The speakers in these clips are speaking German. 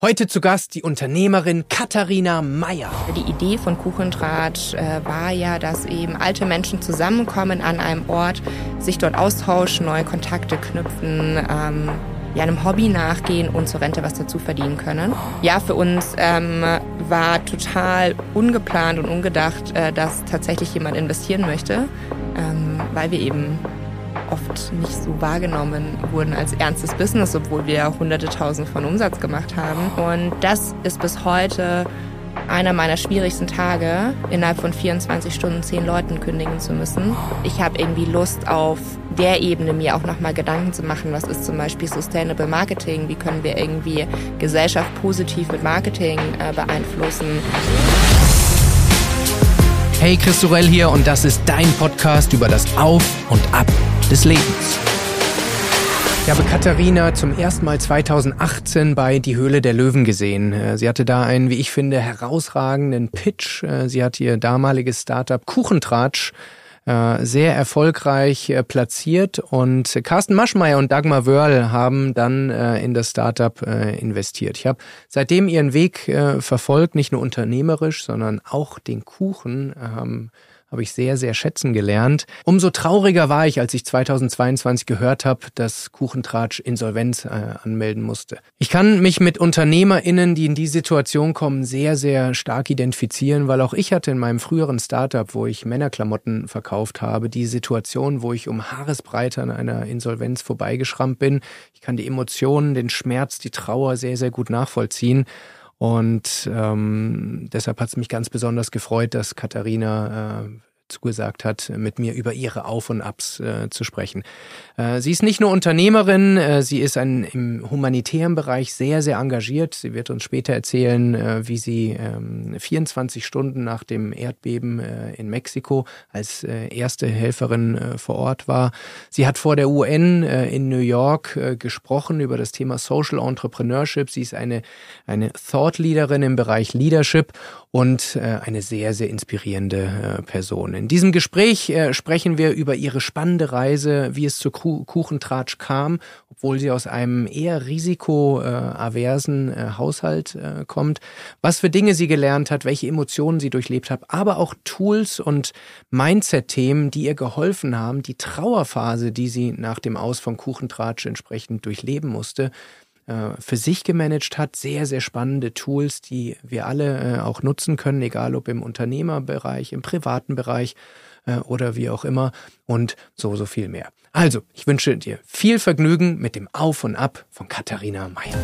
Heute zu Gast die Unternehmerin Katharina Meyer. Die Idee von Kuchentratsch äh, war ja, dass eben alte Menschen zusammenkommen an einem Ort, sich dort austauschen, neue Kontakte knüpfen, ähm, ja, einem Hobby nachgehen und zur Rente was dazu verdienen können. Ja, für uns ähm, war total ungeplant und ungedacht, äh, dass tatsächlich jemand investieren möchte, ähm, weil wir eben oft nicht so wahrgenommen wurden als ernstes Business, obwohl wir hunderte tausend von Umsatz gemacht haben. Und das ist bis heute einer meiner schwierigsten Tage, innerhalb von 24 Stunden zehn Leuten kündigen zu müssen. Ich habe irgendwie Lust auf der Ebene mir auch nochmal Gedanken zu machen, was ist zum Beispiel Sustainable Marketing, wie können wir irgendwie Gesellschaft positiv mit Marketing äh, beeinflussen. Hey, Chris Sorell hier und das ist dein Podcast über das Auf und Ab des Lebens. Ich habe Katharina zum ersten Mal 2018 bei Die Höhle der Löwen gesehen. Äh, sie hatte da einen, wie ich finde, herausragenden Pitch. Äh, sie hat ihr damaliges Startup Kuchentratsch äh, sehr erfolgreich platziert und Carsten Maschmeyer und Dagmar Wörl haben dann in das Startup investiert. Ich habe seitdem ihren Weg verfolgt, nicht nur unternehmerisch, sondern auch den Kuchen. Ähm, habe ich sehr, sehr schätzen gelernt. Umso trauriger war ich, als ich 2022 gehört habe, dass Kuchentratsch Insolvenz äh, anmelden musste. Ich kann mich mit UnternehmerInnen, die in die Situation kommen, sehr, sehr stark identifizieren, weil auch ich hatte in meinem früheren Startup, wo ich Männerklamotten verkauft habe, die Situation, wo ich um Haaresbreite an einer Insolvenz vorbeigeschrammt bin. Ich kann die Emotionen, den Schmerz, die Trauer sehr, sehr gut nachvollziehen. Und ähm, deshalb hat es mich ganz besonders gefreut, dass Katharina äh, zugesagt hat, mit mir über ihre Auf und Abs äh, zu sprechen. Äh, sie ist nicht nur Unternehmerin, äh, sie ist ein, im humanitären Bereich sehr, sehr engagiert. Sie wird uns später erzählen, äh, wie sie 24 ähm, Stunden nach dem Erdbeben äh, in Mexiko als äh, erste Helferin vor Ort war. Sie hat vor der UN in New York gesprochen über das Thema Social Entrepreneurship. Sie ist eine, eine Thought Leaderin im Bereich Leadership und eine sehr, sehr inspirierende Person. In diesem Gespräch äh, sprechen wir über ihre spannende Reise, wie es zu Kuchentratsch kam, obwohl sie aus einem eher risikoaversen äh, Haushalt äh, kommt, was für Dinge sie gelernt hat, welche Emotionen sie durchlebt hat, aber auch Tools und Mindset-Themen, die ihr geholfen haben, die Trauerphase, die sie nach dem Aus von Kuchentratsch entsprechend durchleben musste, für sich gemanagt hat. Sehr, sehr spannende Tools, die wir alle äh, auch nutzen können, egal ob im Unternehmerbereich, im privaten Bereich äh, oder wie auch immer und so, so viel mehr. Also, ich wünsche dir viel Vergnügen mit dem Auf und Ab von Katharina Meyer.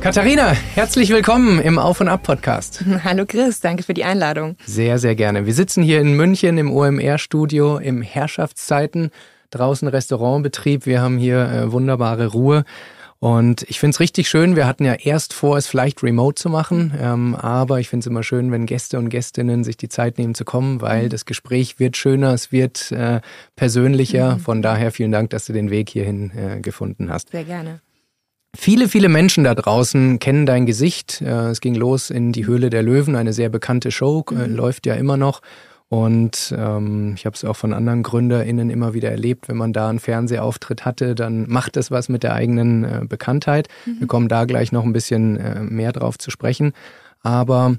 Katharina, herzlich willkommen im Auf und Ab Podcast. Hallo Chris, danke für die Einladung. Sehr, sehr gerne. Wir sitzen hier in München im OMR-Studio im Herrschaftszeiten, draußen Restaurantbetrieb. Wir haben hier äh, wunderbare Ruhe. Und ich finde es richtig schön. Wir hatten ja erst vor, es vielleicht remote zu machen, ähm, aber ich finde es immer schön, wenn Gäste und Gästinnen sich die Zeit nehmen zu kommen, weil mhm. das Gespräch wird schöner, es wird äh, persönlicher. Mhm. Von daher vielen Dank, dass du den Weg hierhin äh, gefunden hast. Sehr gerne. Viele, viele Menschen da draußen kennen dein Gesicht. Äh, es ging los in die Höhle der Löwen, eine sehr bekannte Show, äh, mhm. läuft ja immer noch. Und ähm, ich habe es auch von anderen GründerInnen immer wieder erlebt, wenn man da einen Fernsehauftritt hatte, dann macht das was mit der eigenen äh, Bekanntheit. Mhm. Wir kommen da gleich noch ein bisschen äh, mehr drauf zu sprechen. Aber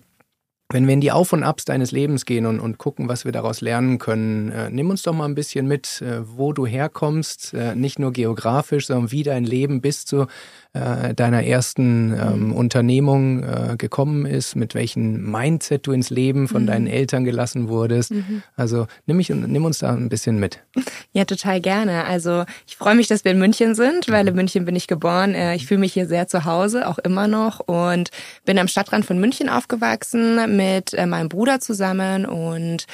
wenn wir in die Auf und Abs deines Lebens gehen und, und gucken, was wir daraus lernen können, äh, nimm uns doch mal ein bisschen mit, äh, wo du herkommst, äh, nicht nur geografisch, sondern wie dein Leben bis zu äh, deiner ersten ähm, mhm. Unternehmung äh, gekommen ist, mit welchem Mindset du ins Leben von mhm. deinen Eltern gelassen wurdest. Mhm. Also nimm, mich, nimm uns da ein bisschen mit. Ja, total gerne. Also ich freue mich, dass wir in München sind, weil in mhm. München bin ich geboren. Äh, ich fühle mich hier sehr zu Hause, auch immer noch. Und bin am Stadtrand von München aufgewachsen mit äh, meinem Bruder zusammen und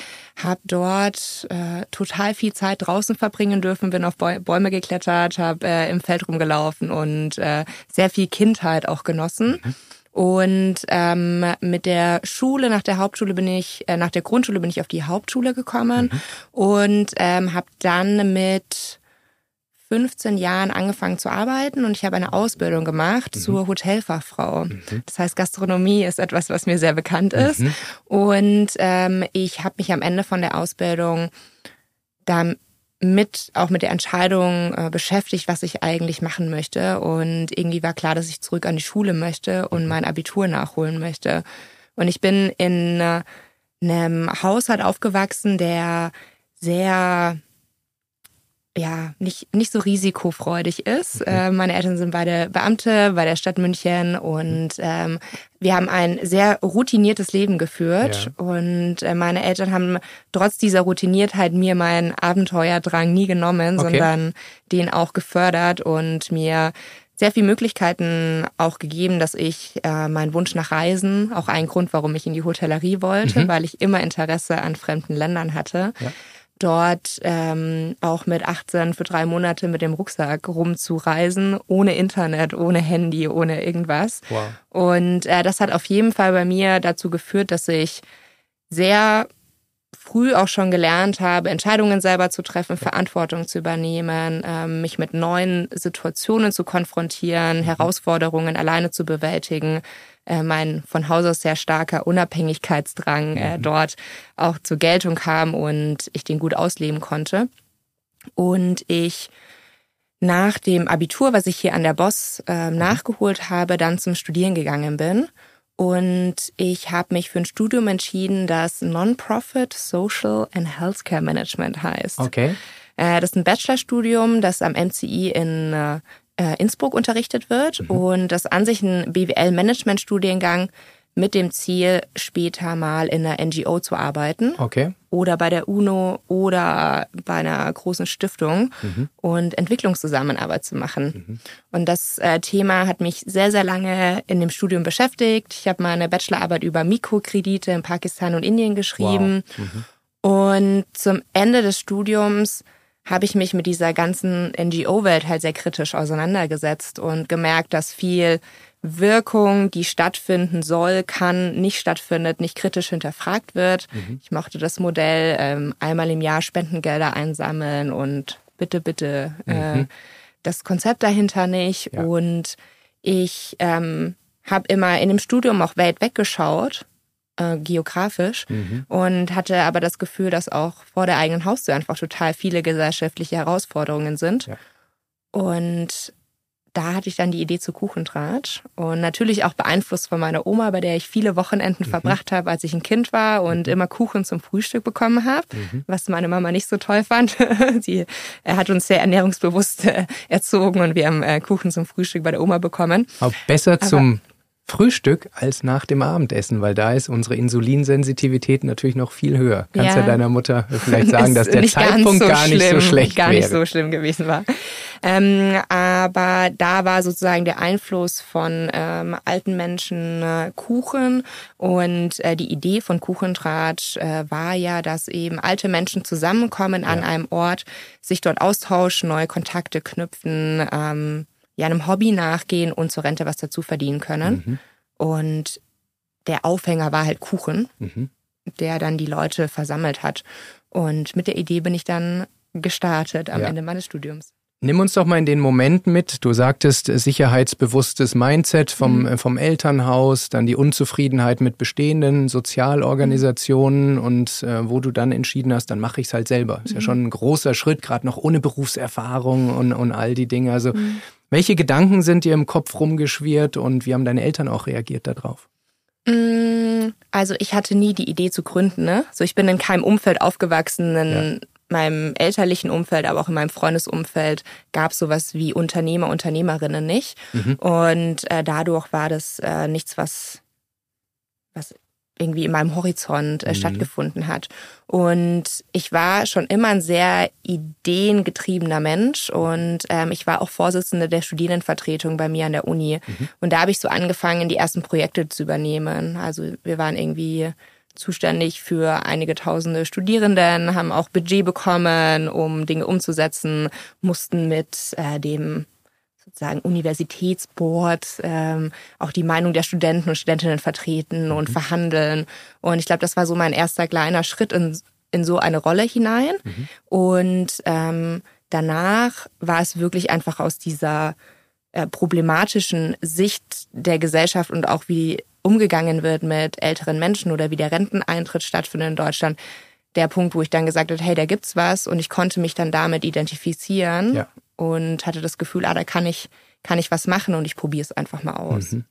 habe dort äh, total viel Zeit draußen verbringen dürfen, bin auf Bäume geklettert, habe äh, im Feld rumgelaufen und äh, sehr viel Kindheit auch genossen. Mhm. Und ähm, mit der Schule, nach der Hauptschule bin ich, äh, nach der Grundschule bin ich auf die Hauptschule gekommen mhm. und ähm, habe dann mit 15 Jahren angefangen zu arbeiten und ich habe eine Ausbildung gemacht mhm. zur Hotelfachfrau. Mhm. Das heißt, Gastronomie ist etwas, was mir sehr bekannt ist. Mhm. Und ähm, ich habe mich am Ende von der Ausbildung dann mit auch mit der Entscheidung äh, beschäftigt, was ich eigentlich machen möchte. Und irgendwie war klar, dass ich zurück an die Schule möchte und mein Abitur nachholen möchte. Und ich bin in äh, einem Haushalt aufgewachsen, der sehr ja, nicht, nicht so risikofreudig ist. Okay. Äh, meine Eltern sind beide Beamte bei der Stadt München und ähm, wir haben ein sehr routiniertes Leben geführt. Ja. Und äh, meine Eltern haben trotz dieser Routiniertheit mir meinen Abenteuerdrang nie genommen, okay. sondern den auch gefördert und mir sehr viele Möglichkeiten auch gegeben, dass ich äh, meinen Wunsch nach Reisen, auch ein Grund, warum ich in die Hotellerie wollte, mhm. weil ich immer Interesse an fremden Ländern hatte. Ja dort ähm, auch mit 18 für drei Monate mit dem Rucksack rumzureisen, ohne Internet, ohne Handy, ohne irgendwas. Wow. Und äh, das hat auf jeden Fall bei mir dazu geführt, dass ich sehr früh auch schon gelernt habe, Entscheidungen selber zu treffen, Verantwortung zu übernehmen, ähm, mich mit neuen Situationen zu konfrontieren, mhm. Herausforderungen alleine zu bewältigen, äh, mein von Haus aus sehr starker Unabhängigkeitsdrang äh, mhm. dort auch zur Geltung kam und ich den gut ausleben konnte. Und ich nach dem Abitur, was ich hier an der Boss äh, nachgeholt habe, dann zum Studieren gegangen bin und ich habe mich für ein Studium entschieden, das Non-Profit Social and Healthcare Management heißt. Okay. Äh, das ist ein Bachelorstudium, das am MCI in äh, Innsbruck unterrichtet wird mhm. und das an sich ein BWL-Management-Studiengang mit dem Ziel, später mal in einer NGO zu arbeiten. Okay. Oder bei der UNO oder bei einer großen Stiftung mhm. und Entwicklungszusammenarbeit zu machen. Mhm. Und das äh, Thema hat mich sehr, sehr lange in dem Studium beschäftigt. Ich habe meine Bachelorarbeit über Mikrokredite in Pakistan und Indien geschrieben. Wow. Mhm. Und zum Ende des Studiums habe ich mich mit dieser ganzen NGO-Welt halt sehr kritisch auseinandergesetzt und gemerkt, dass viel Wirkung, die stattfinden soll, kann, nicht stattfindet, nicht kritisch hinterfragt wird. Mhm. Ich mochte das Modell ähm, einmal im Jahr Spendengelder einsammeln und bitte, bitte äh, mhm. das Konzept dahinter nicht. Ja. Und ich ähm, habe immer in dem Studium auch weit weggeschaut, äh, geografisch, mhm. und hatte aber das Gefühl, dass auch vor der eigenen Haustür einfach total viele gesellschaftliche Herausforderungen sind. Ja. Und da hatte ich dann die Idee zu Kuchentratsch und natürlich auch beeinflusst von meiner Oma, bei der ich viele Wochenenden mhm. verbracht habe, als ich ein Kind war und mhm. immer Kuchen zum Frühstück bekommen habe, mhm. was meine Mama nicht so toll fand. Sie hat uns sehr ernährungsbewusst äh, erzogen und wir haben äh, Kuchen zum Frühstück bei der Oma bekommen. Auch besser Aber zum Frühstück als nach dem Abendessen, weil da ist unsere Insulinsensitivität natürlich noch viel höher. Kannst ja, ja deiner Mutter vielleicht sagen, dass der Zeitpunkt so gar nicht schlimm, so schlecht gar wäre. nicht so schlimm gewesen war. Ähm, aber da war sozusagen der Einfluss von ähm, alten Menschen äh, Kuchen und äh, die Idee von Kuchentratsch äh, war ja, dass eben alte Menschen zusammenkommen an ja. einem Ort, sich dort austauschen, neue Kontakte knüpfen, ähm, ja einem Hobby nachgehen und zur Rente was dazu verdienen können. Mhm. Und der Aufhänger war halt Kuchen, mhm. der dann die Leute versammelt hat. Und mit der Idee bin ich dann gestartet am ja. Ende meines Studiums. Nimm uns doch mal in den Moment mit. Du sagtest äh, sicherheitsbewusstes Mindset vom, mhm. Äh, vom Elternhaus, dann die Unzufriedenheit mit bestehenden Sozialorganisationen mhm. und äh, wo du dann entschieden hast, dann mache ich es halt selber. Ist mhm. ja schon ein großer Schritt, gerade noch ohne Berufserfahrung und, und all die Dinge. Also mhm. welche Gedanken sind dir im Kopf rumgeschwirrt und wie haben deine Eltern auch reagiert darauf? Mm, also ich hatte nie die Idee zu gründen. Ne? So ich bin in keinem Umfeld aufgewachsen, in, ja meinem elterlichen Umfeld, aber auch in meinem Freundesumfeld gab es sowas wie Unternehmer, Unternehmerinnen nicht. Mhm. Und äh, dadurch war das äh, nichts, was, was irgendwie in meinem Horizont äh, mhm. stattgefunden hat. Und ich war schon immer ein sehr ideengetriebener Mensch und ähm, ich war auch Vorsitzende der Studierendenvertretung bei mir an der Uni. Mhm. Und da habe ich so angefangen, die ersten Projekte zu übernehmen. Also wir waren irgendwie zuständig für einige tausende Studierenden, haben auch Budget bekommen, um Dinge umzusetzen, mussten mit äh, dem sozusagen Universitätsboard ähm, auch die Meinung der Studenten und Studentinnen vertreten mhm. und verhandeln. Und ich glaube, das war so mein erster kleiner Schritt in, in so eine Rolle hinein. Mhm. Und ähm, danach war es wirklich einfach aus dieser äh, problematischen Sicht der Gesellschaft und auch wie umgegangen wird mit älteren Menschen oder wie der Renteneintritt stattfindet in Deutschland, der Punkt, wo ich dann gesagt habe, hey, da gibt's was und ich konnte mich dann damit identifizieren Ja. und hatte das Gefühl, ah, da kann ich, kann ich was machen und ich probiere es einfach mal aus. Mhm.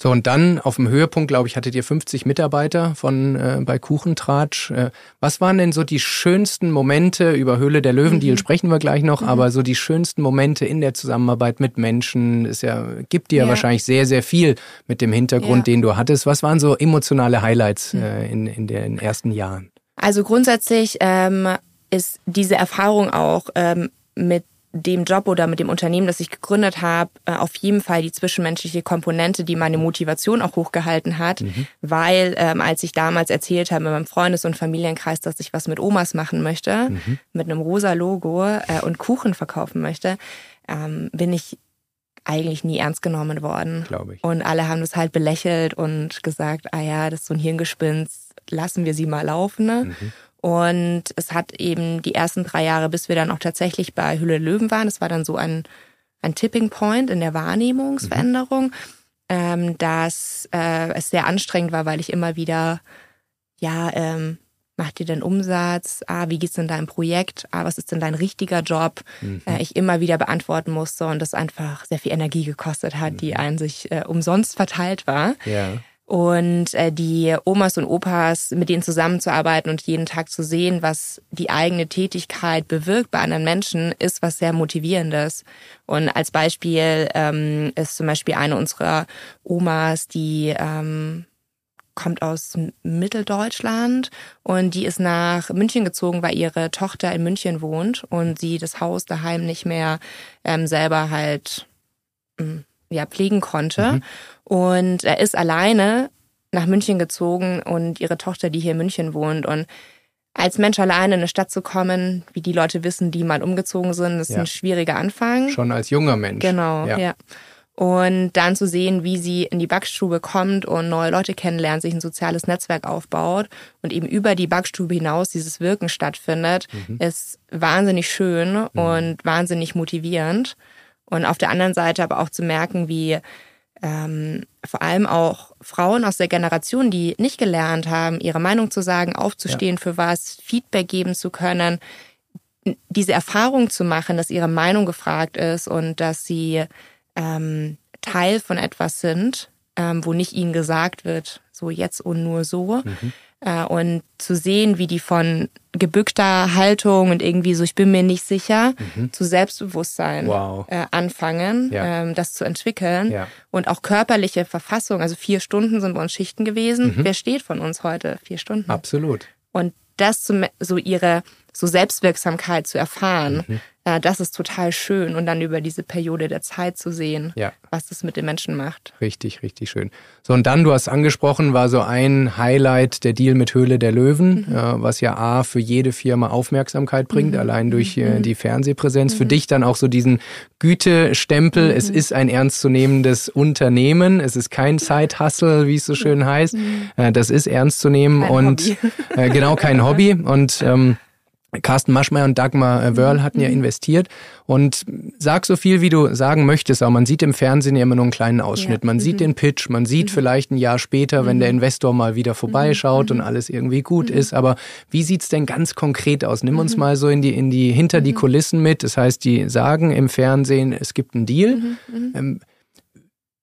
So, und dann auf dem Höhepunkt, glaube ich, hattet ihr 50 Mitarbeiter von äh, bei Kuchentratsch. Äh, was waren denn so die schönsten Momente über Höhle der Löwen-Deal Mhm. sprechen wir gleich noch, aber so die schönsten Momente in der Zusammenarbeit mit Menschen, ist ja, gibt dir Ja. wahrscheinlich sehr, sehr viel mit dem Hintergrund, Ja. den du hattest. Was waren so emotionale Highlights Mhm. äh, in, in den ersten Jahren? Also grundsätzlich ähm, ist diese Erfahrung auch ähm, mit dem Job oder mit dem Unternehmen, das ich gegründet habe, äh, auf jeden Fall die zwischenmenschliche Komponente, die meine Motivation auch hochgehalten hat, weil ähm, als ich damals erzählt habe in meinem Freundes- und Familienkreis, dass ich was mit Omas machen möchte, mit einem rosa Logo äh, und Kuchen verkaufen möchte, ähm, bin ich eigentlich nie ernst genommen worden. Glaube ich. Und alle haben das halt belächelt und gesagt, ah ja, das ist so ein Hirngespinst, lassen wir sie mal laufen. Ne? Und es hat eben die ersten drei Jahre, bis wir dann auch tatsächlich bei Hülle Löwen waren, das war dann so ein, ein Tipping Point in der Wahrnehmungsveränderung, ähm, dass äh, es sehr anstrengend war, weil ich immer wieder, ja, ähm, macht ihr denn Umsatz? Ah, wie geht's denn deinem Projekt? Ah, was ist denn dein richtiger Job? Äh, ich immer wieder beantworten musste und das einfach sehr viel Energie gekostet hat, die an sich äh, umsonst verteilt war. Ja. Und äh, die Omas und Opas, mit denen zusammenzuarbeiten und jeden Tag zu sehen, was die eigene Tätigkeit bewirkt bei anderen Menschen, ist was sehr Motivierendes. Und als Beispiel ähm, ist zum Beispiel eine unserer Omas, die ähm, kommt aus Mitteldeutschland und die ist nach München gezogen, weil ihre Tochter in München wohnt und sie das Haus daheim nicht mehr ähm, selber halt ähm, ja, pflegen konnte. Und er ist alleine nach München gezogen und ihre Tochter, die hier in München wohnt. Und als Mensch alleine in eine Stadt zu kommen, wie die Leute wissen, die mal umgezogen sind, ist Ja. ein schwieriger Anfang. Schon als junger Mensch. Genau, Ja. ja. Und dann zu sehen, wie sie in die Backstube kommt und neue Leute kennenlernt, sich ein soziales Netzwerk aufbaut und eben über die Backstube hinaus dieses Wirken stattfindet, Mhm. ist wahnsinnig schön und wahnsinnig motivierend. Und auf der anderen Seite aber auch zu merken, wie ähm, vor allem auch Frauen aus der Generation, die nicht gelernt haben, ihre Meinung zu sagen, aufzustehen für was, Feedback geben zu können, diese Erfahrung zu machen, dass ihre Meinung gefragt ist und dass sie ähm, Teil von etwas sind, ähm, wo nicht ihnen gesagt wird, so jetzt und nur so. Äh, und zu sehen, wie die von gebückter Haltung und irgendwie so, ich bin mir nicht sicher, zu Selbstbewusstsein Wow. äh, anfangen, Ja. ähm, das zu entwickeln. Ja. Und auch körperliche Verfassung, also vier Stunden sind bei uns Schichten gewesen. Wer steht von uns heute? Vier Stunden. Absolut. Und das zu, so ihre so Selbstwirksamkeit zu erfahren, Mhm. Äh, das ist total schön. Und dann über diese Periode der Zeit zu sehen, Ja. was das mit den Menschen macht. Richtig, richtig schön. So, und dann, du hast angesprochen, war so ein Highlight der Deal mit Höhle der Löwen, äh, was ja A für jede Firma Aufmerksamkeit bringt, allein durch äh, die Fernsehpräsenz. Für dich dann auch so diesen Gütestempel, es ist ein ernstzunehmendes Unternehmen, es ist kein Side-Hustle, wie es so schön heißt. Äh, das ist ernst zu nehmen Kein und äh, genau kein Hobby. Und ähm, Carsten Maschmeyer und Dagmar äh, Wörl hatten ja investiert. Und sag so viel, wie du sagen möchtest, aber man sieht im Fernsehen ja immer nur einen kleinen Ausschnitt. Man sieht den Pitch, man sieht vielleicht ein Jahr später, wenn der Investor mal wieder vorbeischaut und alles irgendwie gut ist. Aber wie sieht's denn ganz konkret aus? Nimm uns mal so in die, in die, hinter die Kulissen mit. Das heißt, die sagen im Fernsehen, es gibt einen Deal. Ähm,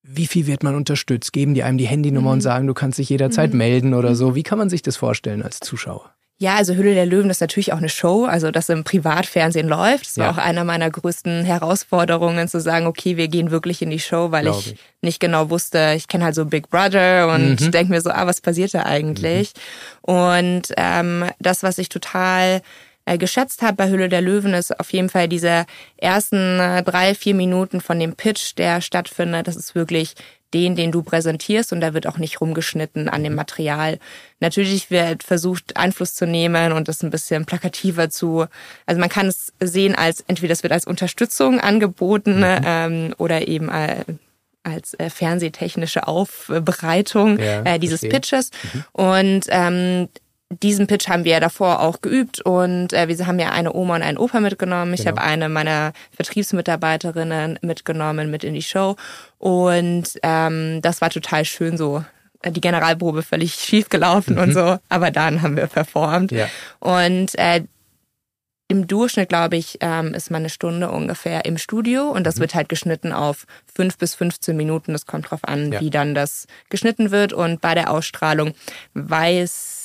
wie viel wird man unterstützt? Geben die einem die Handynummer und sagen, du kannst dich jederzeit melden oder so? Wie kann man sich das vorstellen als Zuschauer? Ja, also Hülle der Löwen ist natürlich auch eine Show, also das im Privatfernsehen läuft. Das war Ja. auch einer meiner größten Herausforderungen, zu sagen, okay, wir gehen wirklich in die Show, weil Glaub ich, ich. nicht genau wusste, ich kenne halt so Big Brother und Mhm. denke mir so, ah, was passiert da eigentlich? Und ähm, das, was ich total äh, geschätzt habe bei Hülle der Löwen, ist auf jeden Fall diese ersten äh, drei, vier Minuten von dem Pitch, der stattfindet. Das ist wirklich den, den du präsentierst und da wird auch nicht rumgeschnitten an dem Material. Natürlich wird versucht, Einfluss zu nehmen und das ein bisschen plakativer zu, also man kann es sehen als, entweder es wird als Unterstützung angeboten ähm, oder eben äh, als äh, fernsehtechnische Aufbereitung Ja, äh, dieses verstehe. Pitches. Und ähm, diesen Pitch haben wir ja davor auch geübt und äh, wir haben ja eine Oma und einen Opa mitgenommen. Ich Genau. habe eine meiner Vertriebsmitarbeiterinnen mitgenommen mit in die Show und ähm, das war total schön so die Generalprobe völlig schief gelaufen mhm. und so, aber dann haben wir performt. Ja. Und äh, im Durchschnitt, glaube ich, ähm, ist man eine Stunde ungefähr im Studio und das mhm. wird halt geschnitten auf fünf bis 15 Minuten. Das kommt drauf an, ja. wie dann das geschnitten wird. Und bei der Ausstrahlung weiß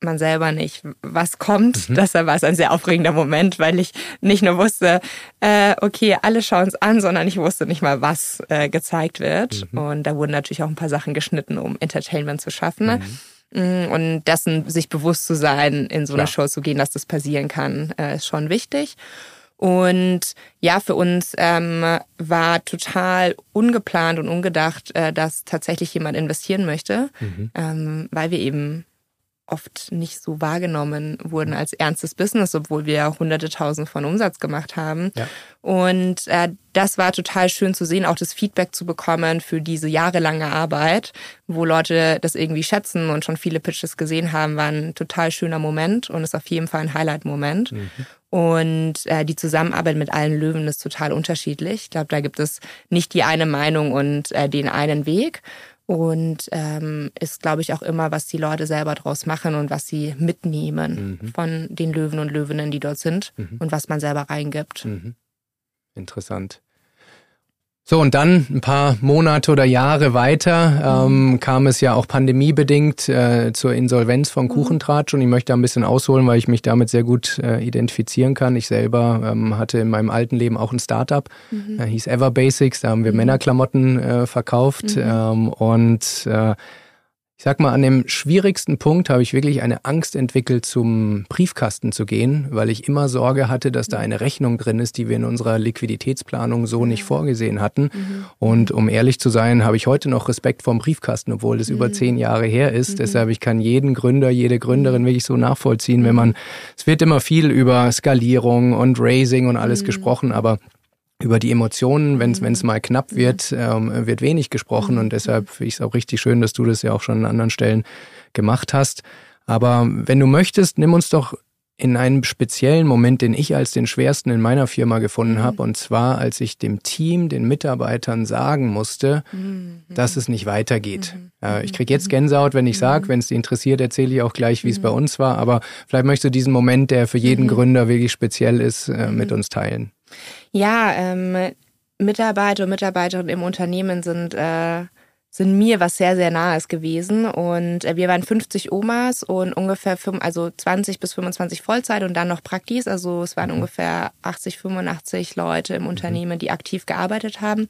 man selber nicht, was kommt. Mhm. Das war es ein sehr aufregender Moment, weil ich nicht nur wusste, äh, okay, alle schauen es an, sondern ich wusste nicht mal, was äh, gezeigt wird. Mhm. Und da wurden natürlich auch ein paar Sachen geschnitten, um Entertainment zu schaffen. Mhm. Mm, und dessen sich bewusst zu sein, in so eine Show zu gehen, dass das passieren kann, äh, ist schon wichtig. Und ja, für uns ähm, war total ungeplant und ungedacht, äh, dass tatsächlich jemand investieren möchte, mhm. ähm, weil wir eben oft nicht so wahrgenommen wurden als ernstes Business, obwohl wir hunderte tausend von Umsatz gemacht haben. Ja. Und äh, das war total schön zu sehen, auch das Feedback zu bekommen für diese jahrelange Arbeit, wo Leute das irgendwie schätzen und schon viele Pitches gesehen haben, war ein total schöner Moment und ist auf jeden Fall ein Highlight-Moment. Mhm. Und äh, die Zusammenarbeit mit allen Löwen ist total unterschiedlich. Ich glaube, da gibt es nicht die eine Meinung und äh, den einen Weg und ähm, ist, glaube ich, auch immer, was die Leute selber draus machen und was sie mitnehmen mhm. von den Löwen und Löwinnen, die dort sind mhm. und was man selber reingibt. Mhm. Interessant. So, und dann ein paar Monate oder Jahre weiter ähm, kam es ja auch pandemiebedingt äh, zur Insolvenz von mhm. Kuchentratsch und ich möchte da ein bisschen ausholen, weil ich mich damit sehr gut äh, identifizieren kann. Ich selber ähm, hatte in meinem alten Leben auch ein Startup, mhm. äh, hieß Ever Basics, da haben wir mhm. Männerklamotten äh, verkauft mhm. ähm, und äh, ich sag mal, an dem schwierigsten Punkt habe ich wirklich eine Angst entwickelt, zum Briefkasten zu gehen, weil ich immer Sorge hatte, dass da eine Rechnung drin ist, die wir in unserer Liquiditätsplanung so nicht vorgesehen hatten. Mhm. Und um ehrlich zu sein, habe ich heute noch Respekt vorm Briefkasten, obwohl das mhm. über zehn Jahre her ist. Mhm. Deshalb, ich kann jeden Gründer, jede Gründerin wirklich so nachvollziehen, wenn man, es wird immer viel über Skalierung und Raising und alles mhm. gesprochen, aber über die Emotionen, wenn es mhm. mal knapp wird, ähm, wird wenig gesprochen mhm. und deshalb finde ich es auch richtig schön, dass du das ja auch schon an anderen Stellen gemacht hast. Aber wenn du möchtest, nimm uns doch in einen speziellen Moment, den ich als den schwersten in meiner Firma gefunden mhm. habe, und zwar als ich dem Team, den Mitarbeitern sagen musste, mhm. dass es nicht weitergeht. Mhm. Äh, ich kriege jetzt Gänsehaut, wenn ich sage, wenn es dich interessiert, erzähle ich auch gleich, wie es bei uns war. Aber vielleicht möchtest du diesen Moment, der für jeden Gründer wirklich speziell ist, äh, mit uns teilen. Ja, ähm, Mitarbeiter und Mitarbeiterinnen im Unternehmen sind, äh, sind mir was sehr, sehr nahes gewesen. Und äh, wir waren 50 Omas und ungefähr fünf, also 20 bis 25 Vollzeit und dann noch Praktis. Also es waren mhm. ungefähr 80, 85 Leute im mhm. Unternehmen, die aktiv gearbeitet haben.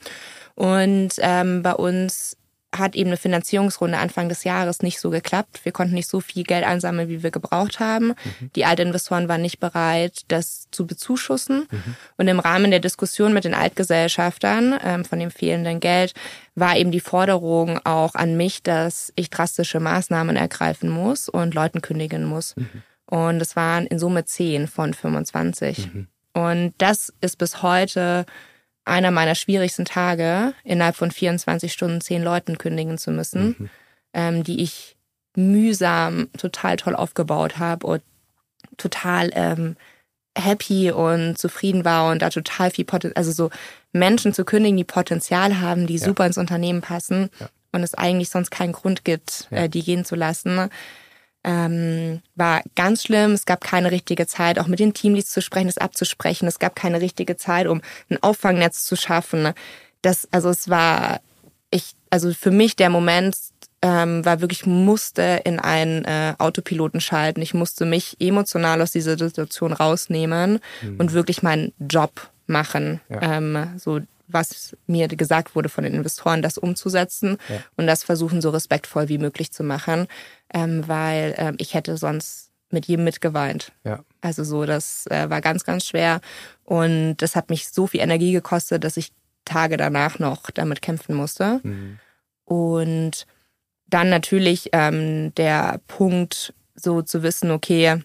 Und ähm, bei uns hat eben eine Finanzierungsrunde Anfang des Jahres nicht so geklappt. Wir konnten nicht so viel Geld einsammeln, wie wir gebraucht haben. Mhm. Die Altinvestoren waren nicht bereit, das zu bezuschussen. Mhm. Und im Rahmen der Diskussion mit den Altgesellschaftern ähm, von dem fehlenden Geld war eben die Forderung auch an mich, dass ich drastische Maßnahmen ergreifen muss und Leuten kündigen muss. Mhm. Und es waren in Summe 10 von 25. Mhm. Und das ist bis heute einer meiner schwierigsten Tage, innerhalb von 24 Stunden zehn Leuten kündigen zu müssen, mhm. ähm, die ich mühsam total toll aufgebaut habe und total ähm, happy und zufrieden war und da total viel Potenzial, also so Menschen zu kündigen, die Potenzial haben, die ja. super ins Unternehmen passen ja. und es eigentlich sonst keinen Grund gibt, ja. äh, die gehen zu lassen ähm, war ganz schlimm. Es gab keine richtige Zeit, auch mit den Teamleads zu sprechen, das abzusprechen. Es gab keine richtige Zeit, um ein Auffangnetz zu schaffen. Das, also es war, ich, also für mich der Moment ähm, war wirklich, musste in einen äh, Autopiloten schalten. Ich musste mich emotional aus dieser Situation rausnehmen mhm. und wirklich meinen Job machen. Ja. Ähm, so was mir gesagt wurde von den Investoren, das umzusetzen ja. und das versuchen so respektvoll wie möglich zu machen, ähm, weil ähm, ich hätte sonst mit jedem mitgeweint. Ja. Also so, das äh, war ganz, ganz schwer und das hat mich so viel Energie gekostet, dass ich Tage danach noch damit kämpfen musste. Mhm. Und dann natürlich ähm, der Punkt, so zu wissen, okay,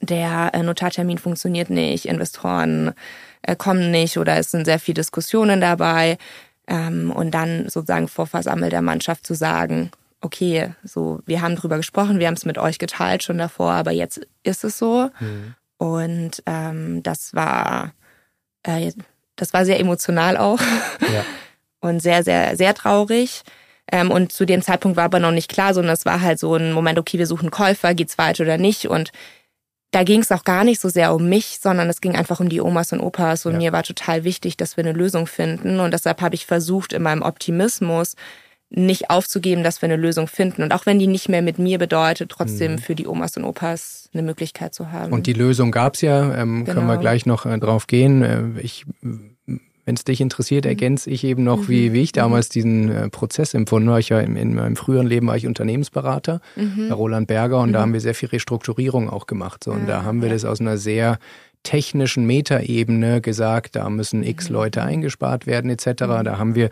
der äh, Notartermin funktioniert nicht, Investoren kommen nicht oder es sind sehr viele Diskussionen dabei. Ähm, und dann sozusagen vor Versammel der Mannschaft zu sagen, okay, so, wir haben drüber gesprochen, wir haben es mit euch geteilt schon davor, aber jetzt ist es so. Mhm. Und ähm, das war, äh, das war sehr emotional auch. Ja. Und sehr, sehr, sehr traurig. Ähm, und zu dem Zeitpunkt war aber noch nicht klar, sondern es war halt so ein Moment, okay, wir suchen Käufer, geht's weiter oder nicht. Und da ging es auch gar nicht so sehr um mich, sondern es ging einfach um die Omas und Opas. Und ja. mir war total wichtig, dass wir eine Lösung finden. Und deshalb habe ich versucht, in meinem Optimismus nicht aufzugeben, dass wir eine Lösung finden. Und auch wenn die nicht mehr mit mir bedeutet, trotzdem mhm. für die Omas und Opas eine Möglichkeit zu haben. Und die Lösung gab's ja, ähm, genau. können wir genau. gleich noch äh, drauf gehen. Äh, ich wenn es dich interessiert, mhm. ergänze ich eben noch, wie, mhm. wie ich damals mhm. diesen äh, Prozess empfunden habe. Ich war in, in, meinem früheren Leben war ich Unternehmensberater mhm. bei Roland Berger und mhm. da haben wir sehr viel Restrukturierung auch gemacht. So. Und da haben wir das aus einer sehr technischen Metaebene gesagt, da müssen x Leute eingespart werden etc. Da haben wir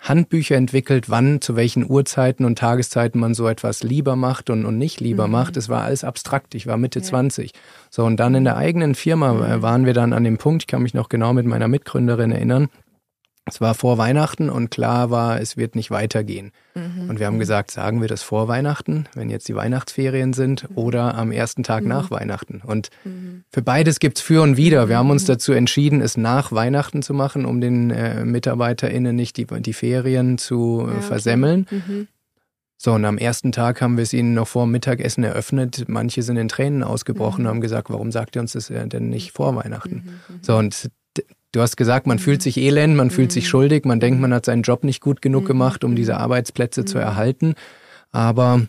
Handbücher entwickelt, wann, zu welchen Uhrzeiten und Tageszeiten man so etwas lieber macht und, und nicht lieber mhm. macht. Es war alles abstrakt. Ich war Mitte ja. 20. So, und dann in der eigenen Firma äh, mhm. waren wir dann an dem Punkt, ich kann mich noch genau mit meiner Mitgründerin erinnern, es war vor Weihnachten und klar war, es wird nicht weitergehen. Mhm. Und wir haben gesagt, sagen wir das vor Weihnachten, wenn jetzt die Weihnachtsferien sind, mhm. oder am ersten Tag mhm. nach Weihnachten. Und mhm. für beides gibt's für und wider. Wir haben uns mhm. dazu entschieden, es nach Weihnachten zu machen, um den äh, MitarbeiterInnen nicht die, die Ferien zu äh, ja, versemmeln. Mhm. So, und am ersten Tag haben wir es ihnen noch vor Mittagessen eröffnet. Manche sind in Tränen ausgebrochen und haben gesagt, warum sagt ihr uns das äh, denn nicht vor Weihnachten? So, und Du hast gesagt, man mhm. fühlt sich elend, man mhm. fühlt sich mhm. schuldig, man denkt, man hat seinen Job nicht gut genug mhm. gemacht, um diese Arbeitsplätze zu mhm. erhalten. Aber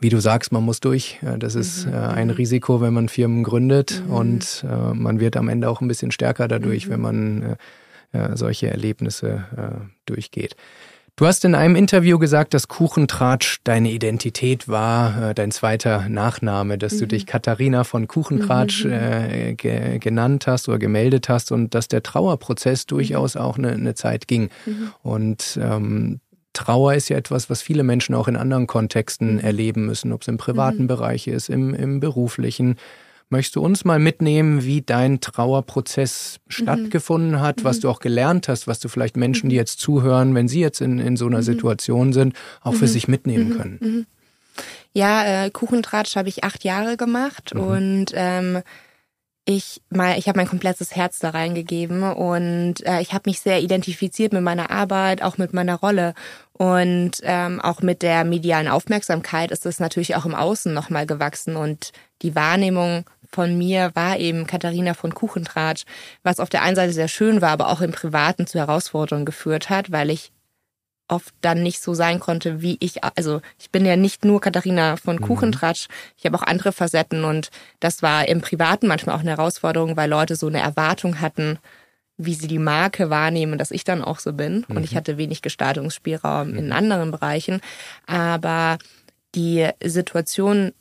wie du sagst, man muss durch. Das ist äh, ein Risiko, wenn man Firmen gründet und äh, man wird am Ende auch ein bisschen stärker dadurch, wenn man äh, solche Erlebnisse durchgeht. Du hast in einem Interview gesagt, dass Kuchentratsch deine Identität war, äh, dein zweiter Nachname, dass mhm. du dich Katharina von Kuchentratsch mhm. äh, ge genannt hast oder gemeldet hast und dass der Trauerprozess mhm. durchaus auch eine, eine Zeit ging. Mhm. Und ähm, Trauer ist ja etwas, was viele Menschen auch in anderen Kontexten mhm. erleben müssen, ob es im privaten mhm. Bereich ist, im, im beruflichen. Möchtest du uns mal mitnehmen, wie dein Trauerprozess mhm. stattgefunden hat, was mhm. du auch gelernt hast, was du vielleicht Menschen, die mhm. jetzt zuhören, wenn sie jetzt in, in so einer mhm. Situation sind, auch für mhm. sich mitnehmen mhm. können? Ja, äh, Kuchentratsch habe ich acht Jahre gemacht und ähm, ich mal, ich habe mein komplettes Herz da reingegeben und äh, ich habe mich sehr identifiziert mit meiner Arbeit, auch mit meiner Rolle und ähm, auch mit der medialen Aufmerksamkeit ist es natürlich auch im Außen nochmal gewachsen und die Wahrnehmung von mir war eben Katharina von Kuchentratsch, was auf der einen Seite sehr schön war, aber auch im Privaten zu Herausforderungen geführt hat, weil ich oft dann nicht so sein konnte, wie ich, also ich bin ja nicht nur Katharina von mhm. Kuchentratsch, ich habe auch andere Facetten und das war im Privaten manchmal auch eine Herausforderung, weil Leute so eine Erwartung hatten, wie sie die Marke wahrnehmen, dass ich dann auch so bin. Mhm. Und ich mhm. hatte wenig Gestaltungsspielraum mhm. in anderen Bereichen. Aber die Situation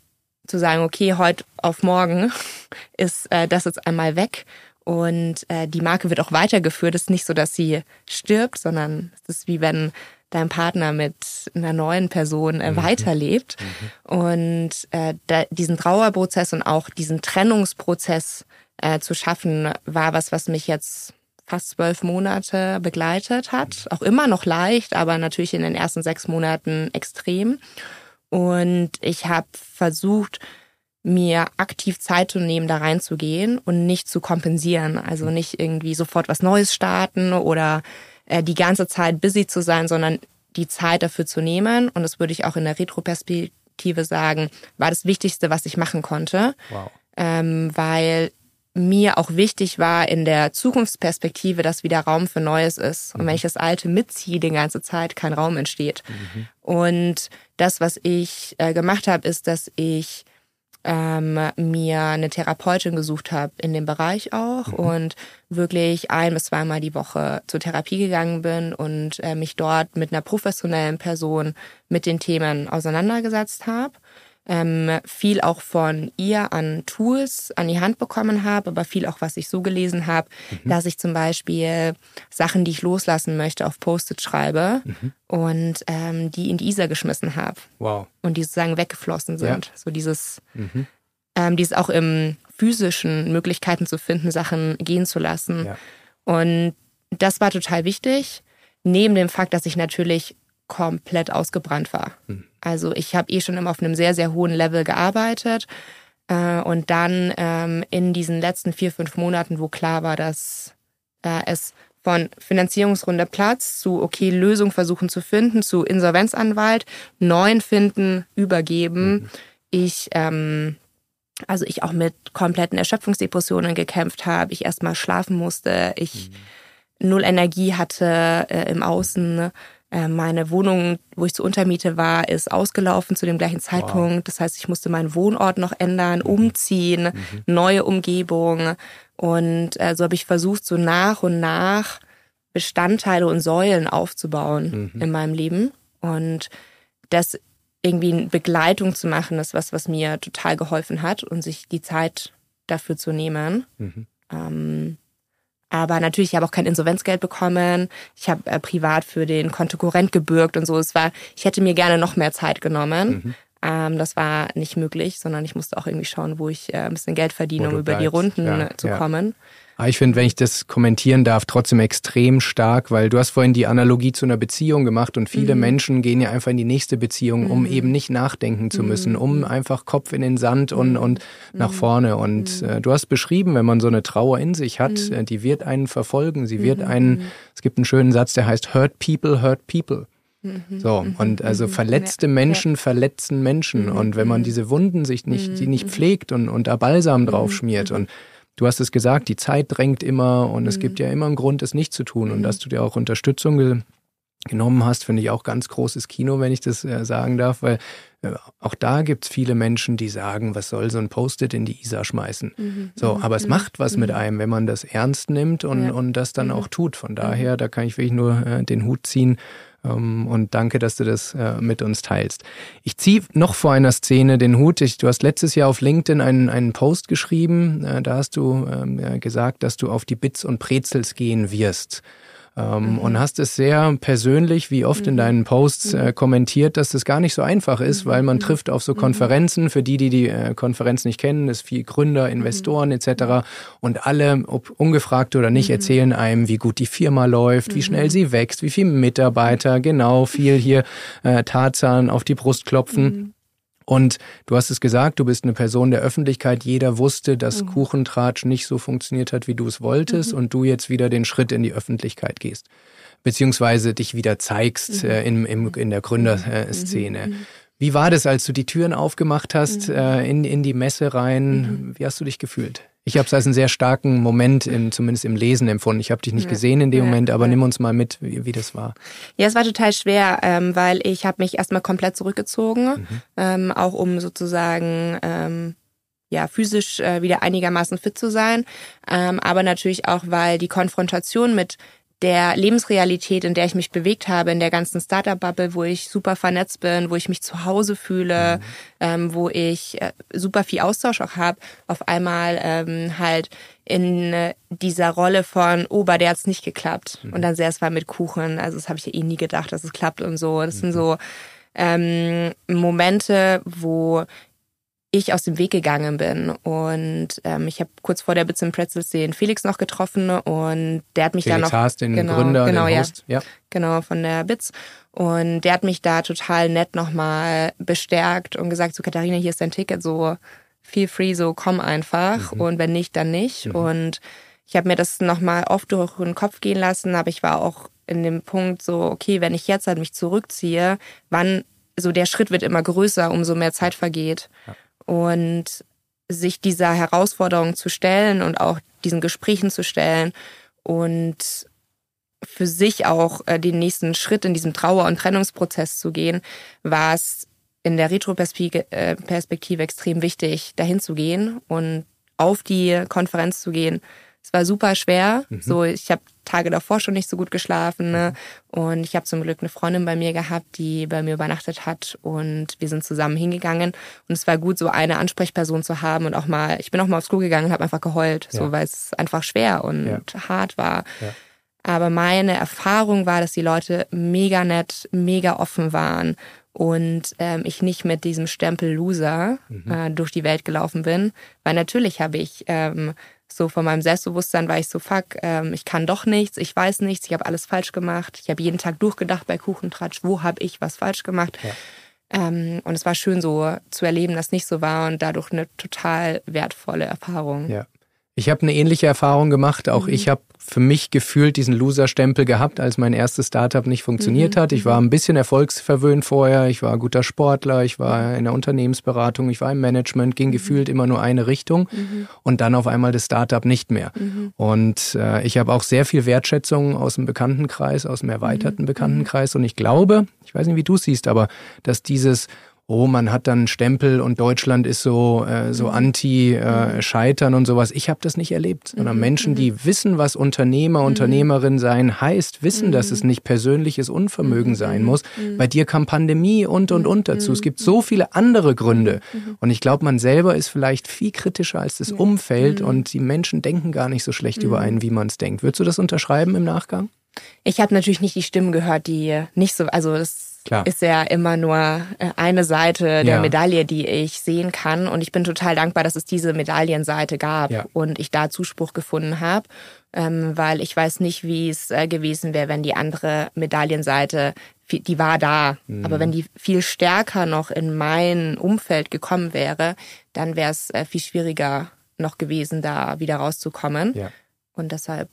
zu sagen, okay, heute auf morgen ist äh, das jetzt einmal weg und äh, die Marke wird auch weitergeführt. Es ist nicht so, dass sie stirbt, sondern es ist wie wenn dein Partner mit einer neuen Person äh, mhm. weiterlebt. Mhm. Und äh, da, diesen Trauerprozess und auch diesen Trennungsprozess äh, zu schaffen, war was, was mich jetzt fast zwölf Monate begleitet hat. Auch immer noch leicht, aber natürlich in den ersten sechs Monaten extrem. Und ich habe versucht, mir aktiv Zeit zu nehmen, da reinzugehen und nicht zu kompensieren. Also nicht irgendwie sofort was Neues starten oder äh, die ganze Zeit busy zu sein, sondern die Zeit dafür zu nehmen. Und das würde ich auch in der Retroperspektive sagen, war das Wichtigste, was ich machen konnte. Wow. Ähm, weil mir auch wichtig war in der Zukunftsperspektive, dass wieder Raum für Neues ist. Und wenn mhm. ich das Alte mitziehe die ganze Zeit, kein Raum entsteht. Mhm. Und das, was ich äh, gemacht habe, ist, dass ich ähm, mir eine Therapeutin gesucht habe in dem Bereich auch mhm. und wirklich ein bis zweimal die Woche zur Therapie gegangen bin und äh, mich dort mit einer professionellen Person mit den Themen auseinandergesetzt habe ähm, viel auch von ihr an Tools an die Hand bekommen habe, aber viel auch, was ich so gelesen habe, mhm. dass ich zum Beispiel Sachen, die ich loslassen möchte, auf Post-it schreibe mhm. und ähm, die in die Isar geschmissen habe. Wow. Und die sozusagen weggeflossen sind. Ja. So dieses, mhm. ähm, dieses auch im physischen Möglichkeiten zu finden, Sachen gehen zu lassen. Ja. Und das war total wichtig. Neben dem Fakt, dass ich natürlich komplett ausgebrannt war. Hm. Also ich habe eh schon immer auf einem sehr, sehr hohen Level gearbeitet. Äh, und dann ähm, in diesen letzten vier, fünf Monaten, wo klar war, dass äh, es von Finanzierungsrunde Platz zu, okay, Lösung versuchen zu finden, zu Insolvenzanwalt, neuen finden, übergeben. Mhm. Ich, ähm, also ich auch mit kompletten Erschöpfungsdepressionen gekämpft habe, ich erstmal schlafen musste, ich mhm. null Energie hatte äh, im Außen. Äh, meine Wohnung, wo ich zur Untermiete war, ist ausgelaufen zu dem gleichen Zeitpunkt. Wow. Das heißt, ich musste meinen Wohnort noch ändern, mhm. umziehen, mhm. neue Umgebung. Und äh, so habe ich versucht, so nach und nach Bestandteile und Säulen aufzubauen mhm. in meinem Leben. Und das irgendwie eine Begleitung zu machen, ist was, was mir total geholfen hat und sich die Zeit dafür zu nehmen. Mhm. Ähm, aber natürlich, ich habe auch kein Insolvenzgeld bekommen. Ich habe äh, privat für den Kontokorrent gebürgt und so. Es war, ich hätte mir gerne noch mehr Zeit genommen. Mhm. Ähm, das war nicht möglich, sondern ich musste auch irgendwie schauen, wo ich äh, ein bisschen Geld verdiene, um über die Runden ja, zu ja. kommen. Aber ich finde, wenn ich das kommentieren darf, trotzdem extrem stark, weil du hast vorhin die Analogie zu einer Beziehung gemacht und viele mhm. Menschen gehen ja einfach in die nächste Beziehung, um mhm. eben nicht nachdenken zu müssen, mhm. um einfach Kopf in den Sand und, mhm. und nach mhm. vorne. Und äh, du hast beschrieben, wenn man so eine Trauer in sich hat, äh, die wird einen verfolgen, sie wird einen, es gibt einen schönen Satz, der heißt Hurt People, Hurt People. So, und also verletzte Menschen verletzen Menschen. Und wenn man diese Wunden sich nicht, die nicht pflegt und, und da Balsam drauf schmiert und du hast es gesagt, die Zeit drängt immer und es gibt ja immer einen Grund, es nicht zu tun. Und dass du dir auch Unterstützung ge genommen hast, finde ich auch ganz großes Kino, wenn ich das äh, sagen darf, weil äh, auch da gibt es viele Menschen, die sagen, was soll so ein Post-it in die Isar schmeißen. Mhm. So, aber es mhm. macht was mhm. mit einem, wenn man das ernst nimmt und, ja. und das dann auch tut. Von daher, da kann ich wirklich nur äh, den Hut ziehen und danke, dass du das äh, mit uns teilst. Ich ziehe noch vor einer Szene den Hut. Du hast letztes Jahr auf LinkedIn einen, einen Post geschrieben. Äh, da hast du ähm, gesagt, dass du auf die Bits und Brezels gehen wirst ähm, mhm. und hast es sehr persönlich, wie oft mhm. in deinen Posts mhm. äh, kommentiert, dass das gar nicht so einfach ist, weil man mhm. trifft auf so mhm. Konferenzen, für die, die die äh, Konferenz nicht kennen, ist viel Gründer, Investoren etc. Und alle, ob ungefragt oder nicht, erzählen einem, wie gut die Firma läuft, wie schnell sie wächst, wie viele Mitarbeiter, genau, viel hier äh, Tarzan auf die Brust klopfen. Und du hast es gesagt, du bist eine Person der Öffentlichkeit. Jeder wusste, dass mhm. Kuchentratsch nicht so funktioniert hat, wie du es wolltest mhm. und du jetzt wieder den Schritt in die Öffentlichkeit gehst. Beziehungsweise dich wieder zeigst mhm. äh, in, im, in der Gründerszene. Mhm. Mhm. Wie war das, als du die Türen aufgemacht hast mhm. äh, in, in die Messe rein? Wie hast du dich gefühlt? Ich habe es als einen sehr starken Moment, im, zumindest im Lesen empfunden. Ich habe dich nicht ja. gesehen in dem ja, Moment, aber ja. nimm uns mal mit, wie, wie, das war. Ja, es war total schwer, ähm, weil ich habe mich erstmal komplett zurückgezogen, mhm. ähm, auch um sozusagen ähm, ja physisch äh, wieder einigermaßen fit zu sein, ähm, aber natürlich auch, weil die Konfrontation mit der Lebensrealität, in der ich mich bewegt habe, in der ganzen Startup-Bubble, wo ich super vernetzt bin, wo ich mich zu Hause fühle, mhm. ähm, wo ich äh, super viel Austausch auch habe, auf einmal ähm, halt in äh, dieser Rolle von, oh, bei der hat's nicht geklappt. Mhm. Und dann sehr, es war mit Kuchen. Also das habe ich ja eh nie gedacht, dass es klappt und so. Das mhm. sind so ähm, Momente, wo ich aus dem Weg gegangen bin. Und ähm, ich habe kurz vor der Bits and Pretzels den Felix noch getroffen und der hat mich Felix da noch... Haas, den genau, Gründer, genau, den Host. Ja, ja. Genau, von der Bits. Und der hat mich da total nett nochmal bestärkt und gesagt, so Katharina, hier ist dein Ticket, so feel free, so komm einfach. Mhm. Und wenn nicht, dann nicht. Mhm. Und ich habe mir das nochmal oft durch den Kopf gehen lassen, aber ich war auch in dem Punkt so, okay, wenn ich jetzt halt mich zurückziehe, wann so der Schritt wird immer größer, umso mehr Zeit vergeht. Ja und sich dieser Herausforderung zu stellen und auch diesen Gesprächen zu stellen und für sich auch äh, den nächsten Schritt in diesem Trauer- und Trennungsprozess zu gehen, war es in der Retroperspektive äh, extrem wichtig, dahin zu gehen und auf die Konferenz zu gehen, es war super schwer. Mhm. So, ich habe Tage davor schon nicht so gut geschlafen. Ne? Mhm. Und ich habe zum Glück eine Freundin bei mir gehabt, die bei mir übernachtet hat und wir sind zusammen hingegangen. Und es war gut, so eine Ansprechperson zu haben und auch mal, ich bin auch mal aufs Klo gegangen und habe einfach geheult, ja. so weil es einfach schwer und ja. hart war. Ja. Aber meine Erfahrung war, dass die Leute mega nett, mega offen waren und ähm, ich nicht mit diesem Stempel Loser mhm. äh, durch die Welt gelaufen bin. Weil natürlich habe ich ähm, so von meinem Selbstbewusstsein war ich so, fuck, ähm, ich kann doch nichts, ich weiß nichts, ich habe alles falsch gemacht. Ich habe jeden Tag durchgedacht bei Kuchentratsch, wo habe ich was falsch gemacht. Ja. Ähm, und es war schön so zu erleben, dass nicht so war und dadurch eine total wertvolle Erfahrung. Ja. Ich habe eine ähnliche Erfahrung gemacht. Auch mhm. ich habe für mich gefühlt diesen Loser-Stempel gehabt, als mein erstes Startup nicht funktioniert mhm. hat. Ich war ein bisschen erfolgsverwöhnt vorher, ich war guter Sportler, ich war in der Unternehmensberatung, ich war im Management, ging mhm. gefühlt immer nur eine Richtung mhm. und dann auf einmal das Startup nicht mehr. Mhm. Und äh, ich habe auch sehr viel Wertschätzung aus dem Bekanntenkreis, aus dem erweiterten mhm. Bekanntenkreis und ich glaube, ich weiß nicht, wie du siehst, aber dass dieses oh, man hat dann Stempel und Deutschland ist so, äh, so mhm. anti-Scheitern äh, und sowas. Ich habe das nicht erlebt, sondern mhm. Menschen, die mhm. wissen, was Unternehmer, Unternehmerin sein heißt, wissen, dass es nicht persönliches Unvermögen sein muss. Bei dir kam Pandemie und, und, und dazu. Es gibt so viele andere Gründe. Und ich glaube, man selber ist vielleicht viel kritischer als das Umfeld und die Menschen denken gar nicht so schlecht über einen, wie man es denkt. Würdest du das unterschreiben im Nachgang? Ich habe natürlich nicht die Stimmen gehört, die nicht so, also das Klar. ist ja immer nur äh, eine Seite der ja. Medaille, die ich sehen kann. Und ich bin total dankbar, dass es diese Medaillenseite gab ja. und ich da Zuspruch gefunden habe, ähm, weil ich weiß nicht, wie es äh, gewesen wäre, wenn die andere Medaillenseite, die war da, mhm. aber wenn die viel stärker noch in mein Umfeld gekommen wäre, dann wäre es äh, viel schwieriger noch gewesen, da wieder rauszukommen. Ja. Und deshalb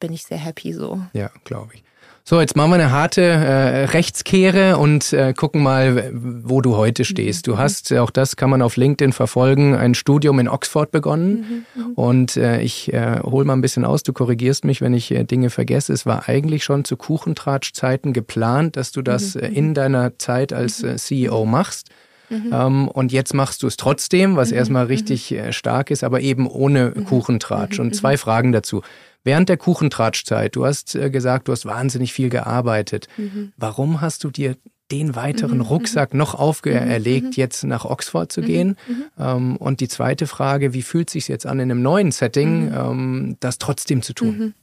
bin ich sehr happy so. Ja, glaube ich. So, jetzt machen wir eine harte äh, Rechtskehre und äh, gucken mal, wo du heute stehst. Du hast, auch das kann man auf LinkedIn verfolgen, ein Studium in Oxford begonnen. Mhm, mhm. und äh, ich äh, hole mal ein bisschen aus, du korrigierst mich, wenn ich äh, Dinge vergesse. Es war eigentlich schon zu Kuchentratschzeiten geplant, dass du das mhm. äh, in deiner Zeit als äh, CEO machst. Mhm. Ähm, und jetzt machst du es trotzdem, was mhm. erstmal richtig äh, stark ist, aber eben ohne mhm. Kuchentratsch. Und zwei Fragen dazu. Während der Kuchentratschzeit, du hast äh, gesagt, du hast wahnsinnig viel gearbeitet. Mhm. Warum hast du dir den weiteren mhm. Rucksack noch auferlegt, mhm. mhm. jetzt nach Oxford zu mhm. gehen? Mhm. Ähm, und die zweite Frage, wie fühlt es sich jetzt an, in einem neuen Setting ähm, das trotzdem zu tun?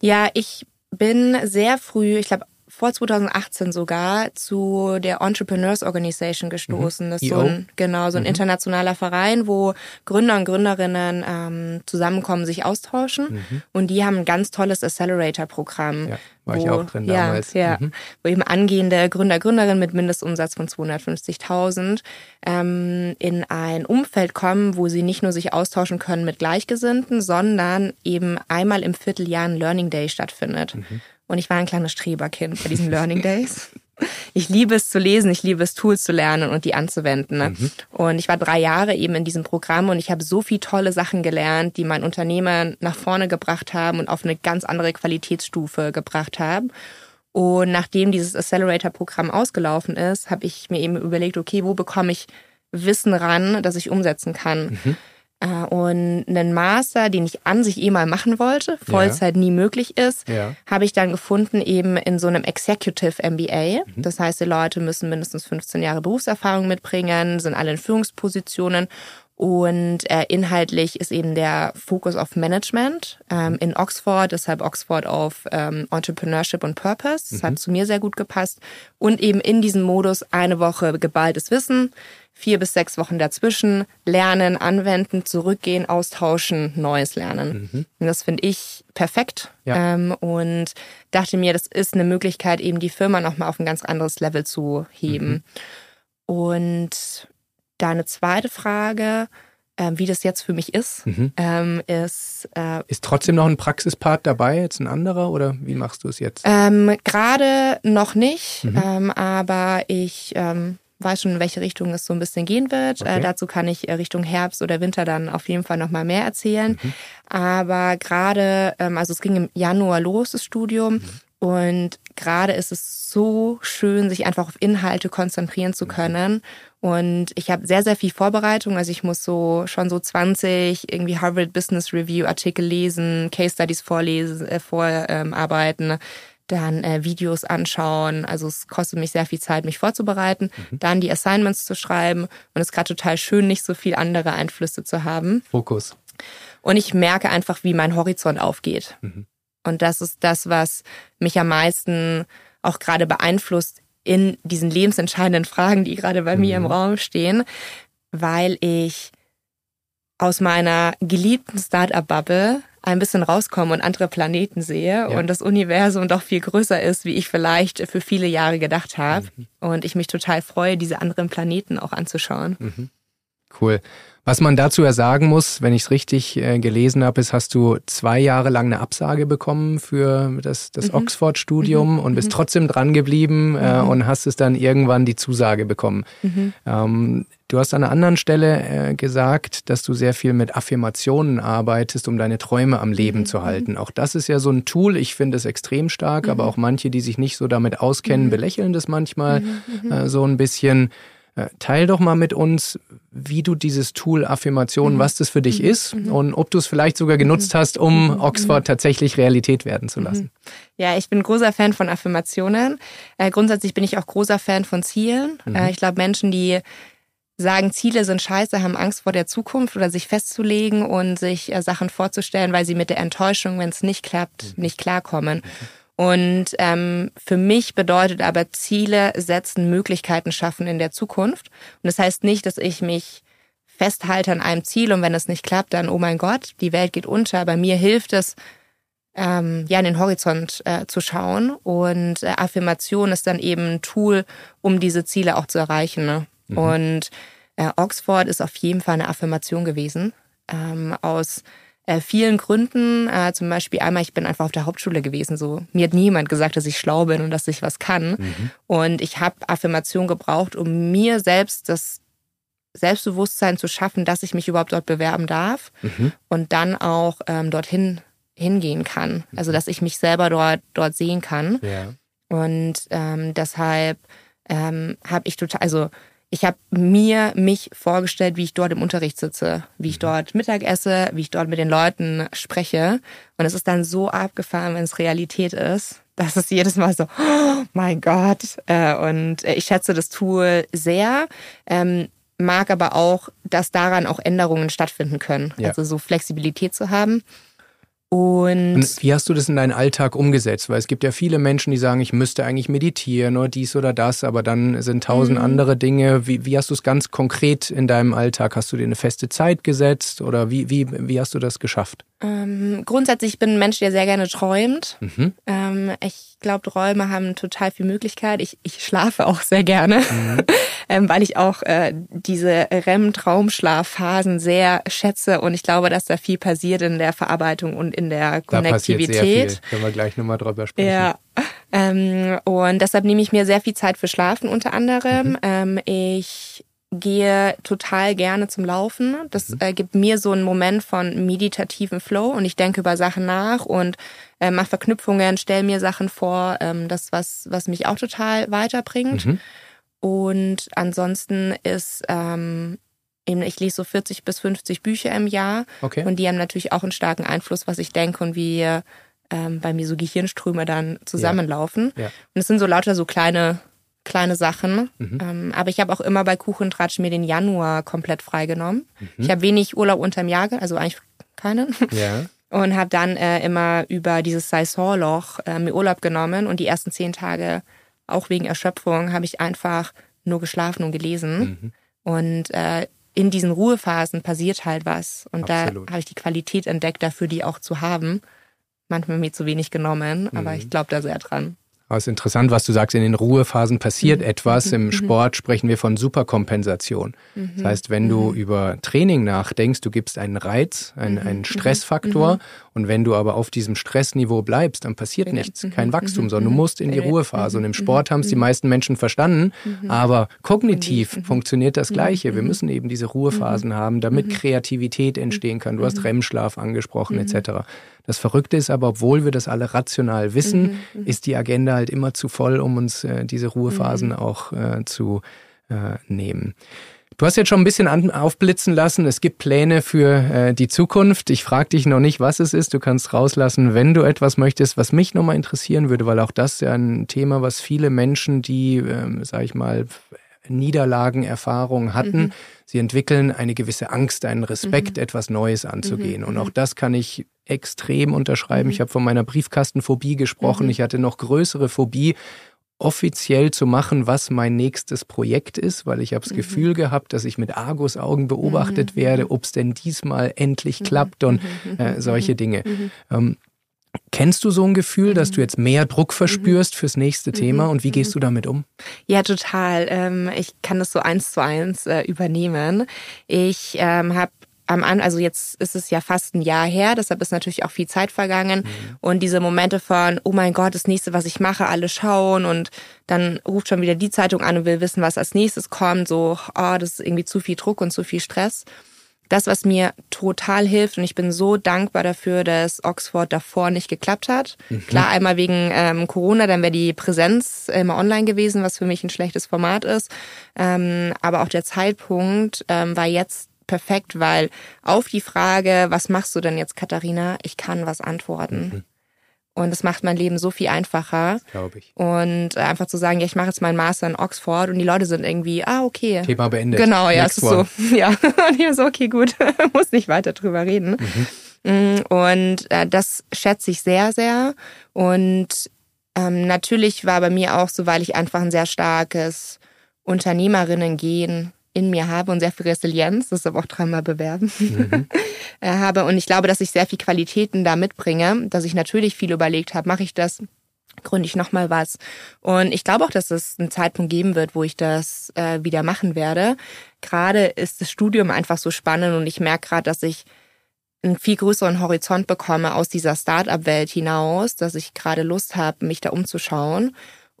Ja, ich bin sehr früh, ich glaube vor 2018 sogar zu der Entrepreneurs Organization gestoßen. Mhm. Das ist so ein, genau, so ein mhm. internationaler Verein, wo Gründer und Gründerinnen ähm, zusammenkommen, sich austauschen. Mhm. Und die haben ein ganz tolles Accelerator-Programm. Ja, war wo, ich auch drin damals. Ja, mhm. wo eben angehende Gründer, Gründerinnen mit Mindestumsatz von 250.000 ähm, in ein Umfeld kommen, wo sie nicht nur sich austauschen können mit Gleichgesinnten, sondern eben einmal im Vierteljahr ein Learning Day stattfindet. Und ich war ein kleines Streberkind bei diesen Learning Days. Ich liebe es zu lesen, ich liebe es, Tools zu lernen und die anzuwenden. Ne? Mhm. Und ich war drei Jahre eben in diesem Programm und ich habe so viele tolle Sachen gelernt, die mein Unternehmen nach vorne gebracht haben und auf eine ganz andere Qualitätsstufe gebracht haben. Und nachdem dieses Accelerator-Programm ausgelaufen ist, habe ich mir eben überlegt, okay, wo bekomme ich Wissen ran, das ich umsetzen kann? Mhm. Äh, und einen Master, den ich an sich eh mal machen wollte, Vollzeit ja. nie möglich ist, ja. habe ich dann gefunden eben in so einem Executive MBA. Mhm. Das heißt, die Leute müssen mindestens 15 Jahre Berufserfahrung mitbringen, sind alle in Führungspositionen und äh, inhaltlich ist eben der Fokus auf Management ähm, in Oxford, deshalb Oxford auf ähm, Entrepreneurship und Purpose. Das mhm. hat zu mir sehr gut gepasst. Und eben in diesem Modus eine Woche geballtes Wissen, vier bis sechs Wochen dazwischen, lernen, anwenden, zurückgehen, austauschen, Neues lernen. Mhm. Und das finde ich perfekt. Ja. Ähm, und dachte mir, das ist eine Möglichkeit, eben die Firma nochmal auf ein ganz anderes Level zu heben. Mhm. Und Deine zweite Frage, äh, wie das jetzt für mich ist, mhm. ähm, ist. Äh, ist trotzdem noch ein Praxispart dabei, jetzt ein anderer oder wie machst du es jetzt? Ähm, Gerade noch nicht, mhm. ähm, aber ich ähm, weiß schon, in welche Richtung es so ein bisschen gehen wird. Äh, okay. Äh, dazu kann ich äh, Richtung Herbst oder Winter dann auf jeden Fall nochmal mehr erzählen. Mhm. Aber gerade, ähm, also es ging im Januar los, das Studium. Mhm. Und gerade ist es so schön, sich einfach auf Inhalte konzentrieren zu mhm. können. Und ich habe sehr, sehr viel Vorbereitung. Also ich muss so schon so 20 irgendwie Harvard Business Review Artikel lesen, Case Studies vorlesen, äh, vorarbeiten, dann äh, Videos anschauen. Also es kostet mich sehr viel Zeit, mich vorzubereiten, mhm. dann die Assignments zu schreiben. Und es ist gerade total schön, nicht so viel andere Einflüsse zu haben. Fokus. Und ich merke einfach, wie mein Horizont aufgeht. Mhm. Und das ist das, was mich am meisten auch gerade beeinflusst in diesen lebensentscheidenden Fragen, die gerade bei mhm. mir im mhm. Raum stehen, weil ich aus meiner geliebten Startup-Bubble ein bisschen rauskomme und andere Planeten sehe ja. und das Universum doch viel größer ist, wie ich vielleicht für viele Jahre gedacht habe. Mhm. Und ich mich total freue, diese anderen Planeten auch anzuschauen. Mhm. Cool. Was man dazu ja sagen muss, wenn ich es richtig äh, gelesen habe, ist, hast du zwei Jahre lang eine Absage bekommen für das, das mhm. Oxford-Studium mhm. und bist mhm. trotzdem dran geblieben äh, mhm. und hast es dann irgendwann die Zusage bekommen. Mhm. Ähm, du hast an einer anderen Stelle äh, gesagt, dass du sehr viel mit Affirmationen arbeitest, um deine Träume am Leben mhm. zu halten. Auch das ist ja so ein Tool, ich finde es extrem stark, aber auch manche, die sich nicht so damit auskennen, belächeln das manchmal äh, so ein bisschen. Äh, teil doch mal mit uns, wie du dieses Tool Affirmation, mhm. was das für dich mhm. ist mhm. und ob du es vielleicht sogar genutzt mhm. hast, um mhm. Oxford tatsächlich Realität werden zu lassen. Ja, ich bin großer Fan von Affirmationen. Äh, grundsätzlich bin ich auch großer Fan von Zielen. Äh, ich glaube, Menschen, die sagen, Ziele sind scheiße, haben Angst vor der Zukunft oder sich festzulegen und sich äh, Sachen vorzustellen, weil sie mit der Enttäuschung, wenn es nicht klappt, nicht klarkommen. Und ähm, für mich bedeutet aber Ziele setzen, Möglichkeiten schaffen in der Zukunft. Und das heißt nicht, dass ich mich festhalte an einem Ziel und wenn es nicht klappt, dann, oh mein Gott, die Welt geht unter. Bei mir hilft es, ähm, ja, in den Horizont äh, zu schauen. Und äh, Affirmation ist dann eben ein Tool, um diese Ziele auch zu erreichen. Ne? Mhm. Und äh, Oxford ist auf jeden Fall eine Affirmation gewesen. Ähm, aus äh, vielen Gründen. Äh, zum Beispiel einmal, ich bin einfach auf der Hauptschule gewesen. So mir hat niemand gesagt, dass ich schlau bin und dass ich was kann. Mhm. Und ich habe Affirmation gebraucht, um mir selbst das Selbstbewusstsein zu schaffen, dass ich mich überhaupt dort bewerben darf mhm. und dann auch ähm, dorthin hingehen kann. Also mhm. dass ich mich selber dort dort sehen kann. Ja. Und ähm, deshalb ähm, habe ich total, also ich habe mir mich vorgestellt, wie ich dort im Unterricht sitze, wie ich mhm. dort Mittag esse, wie ich dort mit den Leuten spreche. Und es ist dann so abgefahren, wenn es Realität ist. dass es jedes Mal so, oh mein Gott. Äh, und ich schätze das Tool sehr, ähm, mag aber auch, dass daran auch Änderungen stattfinden können. Ja. Also so Flexibilität zu haben. Und, und, wie hast du das in deinen Alltag umgesetzt? Weil es gibt ja viele Menschen, die sagen, ich müsste eigentlich meditieren oder dies oder das, aber dann sind tausend mhm. andere Dinge. Wie, wie hast du es ganz konkret in deinem Alltag? Hast du dir eine feste Zeit gesetzt oder wie, wie, wie hast du das geschafft? Ähm, grundsätzlich bin ich ein Mensch, der sehr gerne träumt. Mhm. Ähm, ich glaube, Träume haben total viel Möglichkeit. Ich, ich schlafe auch sehr gerne, mhm. ähm, weil ich auch äh, diese REM-Traumschlafphasen sehr schätze und ich glaube, dass da viel passiert in der Verarbeitung und in der Konnektivität. Da passiert sehr viel. Können wir gleich nochmal drüber sprechen. Ja. Ähm, und deshalb nehme ich mir sehr viel Zeit für Schlafen unter anderem. Mhm. Ähm, ich gehe total gerne zum Laufen. Das mhm. äh, gibt mir so einen Moment von meditativen Flow und ich denke über Sachen nach und äh, mache Verknüpfungen, stelle mir Sachen vor. Ähm, das was was mich auch total weiterbringt. Mhm. Und ansonsten ist ähm, eben ich lese so 40 bis 50 Bücher im Jahr okay. und die haben natürlich auch einen starken Einfluss, was ich denke und wie ähm, bei mir so Gehirnströme dann zusammenlaufen. Ja. Ja. Und es sind so lauter so kleine kleine Sachen. Mhm. Ähm, aber ich habe auch immer bei Kuchentratsch mir den Januar komplett freigenommen. Mhm. Ich habe wenig Urlaub unterm Jahr, also eigentlich keinen. Ja. Und habe dann äh, immer über dieses Saisonloch äh, mir Urlaub genommen und die ersten zehn Tage, auch wegen Erschöpfung, habe ich einfach nur geschlafen und gelesen. Mhm. Und äh, in diesen Ruhephasen passiert halt was. Und Absolut. da habe ich die Qualität entdeckt, dafür die auch zu haben. Manchmal mir zu wenig genommen, aber mhm. ich glaube da sehr dran. Aber es ist interessant, was du sagst, in den Ruhephasen passiert mhm. etwas. Mhm. Im mhm. Sport sprechen wir von Superkompensation. Mhm. Das heißt, wenn du über Training nachdenkst, du gibst einen Reiz, einen, einen Stressfaktor und wenn du aber auf diesem Stressniveau bleibst, dann passiert nichts, kein Wachstum, sondern du musst in die Ruhepphase. Und im Sport haben es die meisten Menschen verstanden, aber kognitiv funktioniert das Gleiche. Wir müssen eben diese Ruhephasen haben, damit Kreativität entstehen kann. Du hast REM-Schlaf angesprochen etc. Das Verrückte ist aber, obwohl wir das alle rational wissen, mhm, mhm, ist die Agenda halt immer zu voll, um uns äh, diese Ruhephasen mhm. auch äh, zu äh, nehmen. Du hast jetzt schon ein bisschen an, aufblitzen lassen. Es gibt Pläne für äh, die Zukunft. Ich frage dich noch nicht, was es ist. Du kannst rauslassen, wenn du etwas möchtest. Was mich nochmal interessieren würde, weil auch das ja ein Thema, was viele Menschen, die, ähm, sag ich mal, Niederlagenerfahrungen hatten, mhm. sie entwickeln eine gewisse Angst, einen Respekt, mhm. etwas Neues anzugehen. Mhm. Und auch mhm. das kann ich extrem unterschreiben. Ich mhm. habe von meiner Briefkastenphobie gesprochen. Mhm. Ich hatte noch größere Phobie, offiziell zu machen, was mein nächstes Projekt ist, weil ich habe das mhm. Gefühl gehabt, dass ich mit Argusaugen beobachtet mhm. werde, ob es denn diesmal endlich klappt und äh, solche Dinge. Ähm, Kennst du so ein Gefühl, dass du jetzt mehr Druck verspürst fürs nächste Mhm. Thema und wie gehst du damit um? Ja, total. Ähm, ich kann das so eins zu eins äh, übernehmen. Ich ähm, habe am An, also jetzt ist es ja fast ein Jahr her, deshalb ist natürlich auch viel Zeit vergangen. Und diese Momente von, oh mein Gott, das nächste, was ich mache, alle schauen und dann ruft schon wieder die Zeitung an und will wissen, was als nächstes kommt. So, oh, das ist irgendwie zu viel Druck und zu viel Stress. Das, was mir total hilft, und ich bin so dankbar dafür, dass Oxford davor nicht geklappt hat. Klar, einmal wegen ähm, Corona, dann wäre die Präsenz immer online gewesen, was für mich ein schlechtes Format ist. Ähm, aber auch der Zeitpunkt ähm, war jetzt perfekt, weil auf die Frage, was machst du denn jetzt, Katharina, ich kann was antworten. Und das macht mein Leben so viel einfacher. Glaube ich. Und äh, einfach zu sagen, ja, ich mache jetzt meinen Master in Oxford und die Leute sind irgendwie, ah, okay. Thema beendet. Genau, ja, Next es ist one. so. Ja, und ich so, okay, gut, muss nicht weiter drüber reden. Mm, Und äh, das schätze ich sehr, sehr. Und ähm, natürlich war bei mir auch so, weil ich einfach ein sehr starkes Unternehmerinnen-Gen in mir habe und sehr viel Resilienz, das aber auch dreimal bewerben, äh, habe. Und ich glaube, dass ich sehr viel Qualitäten da mitbringe, dass ich natürlich viel überlegt habe, mache ich das, gründe ich nochmal was. Und ich glaube auch, dass es einen Zeitpunkt geben wird, wo ich das äh, wieder machen werde. Gerade ist das Studium einfach so spannend und ich merke gerade, dass ich einen viel größeren Horizont bekomme aus dieser Start-up-Welt hinaus, dass ich gerade Lust habe, mich da umzuschauen.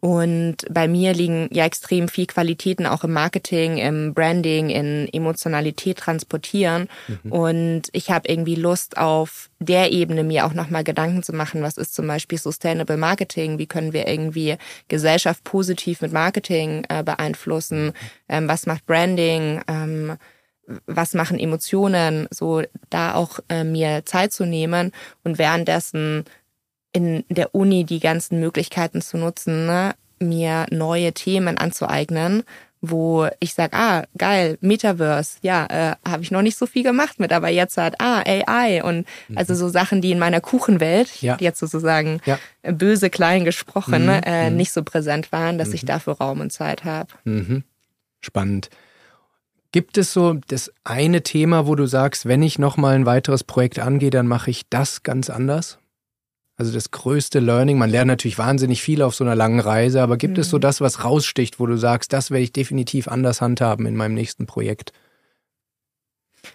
Und bei mir liegen ja extrem viel Qualitäten auch im Marketing, im Branding, in Emotionalität transportieren. Und ich habe irgendwie Lust auf der Ebene mir auch nochmal Gedanken zu machen, was ist zum Beispiel Sustainable Marketing, wie können wir irgendwie Gesellschaft positiv mit Marketing äh, beeinflussen, ähm, was macht Branding, ähm, was machen Emotionen, so da auch äh, mir Zeit zu nehmen und währenddessen in der Uni die ganzen Möglichkeiten zu nutzen, ne, mir neue Themen anzueignen, wo ich sag, ah, geil, Metaverse, ja, äh, habe ich noch nicht so viel gemacht mit, aber jetzt hat, ah, AI und also so Sachen, die in meiner Kuchenwelt, Ja. jetzt sozusagen Ja. böse klein gesprochen, Mhm, ne, äh, nicht so präsent waren, dass ich dafür Raum und Zeit habe. Mhm. Spannend. Gibt es so das eine Thema, wo du sagst, wenn ich nochmal ein weiteres Projekt angehe, dann mache ich das ganz anders? Also das größte Learning, man lernt natürlich wahnsinnig viel auf so einer langen Reise, aber gibt es so das, was raussticht, wo du sagst, das werde ich definitiv anders handhaben in meinem nächsten Projekt?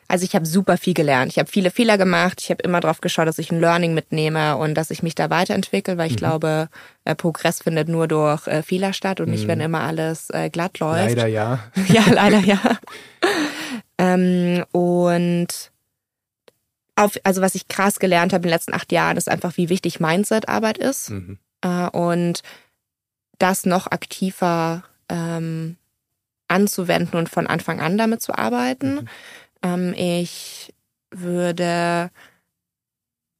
Also ich habe super viel gelernt. Ich habe viele Fehler gemacht. Ich habe immer drauf geschaut, dass ich ein Learning mitnehme und dass ich mich da weiterentwickle, weil ich glaube, äh, Progress findet nur durch äh, Fehler statt und nicht, wenn immer alles äh, glatt läuft. Leider ja. Ja, leider ja. ähm, und auf, also was ich krass gelernt habe in den letzten acht Jahren, ist einfach, wie wichtig Mindset-Arbeit ist Mhm. äh, und das noch aktiver ähm, anzuwenden und von Anfang an damit zu arbeiten. Ähm, ich würde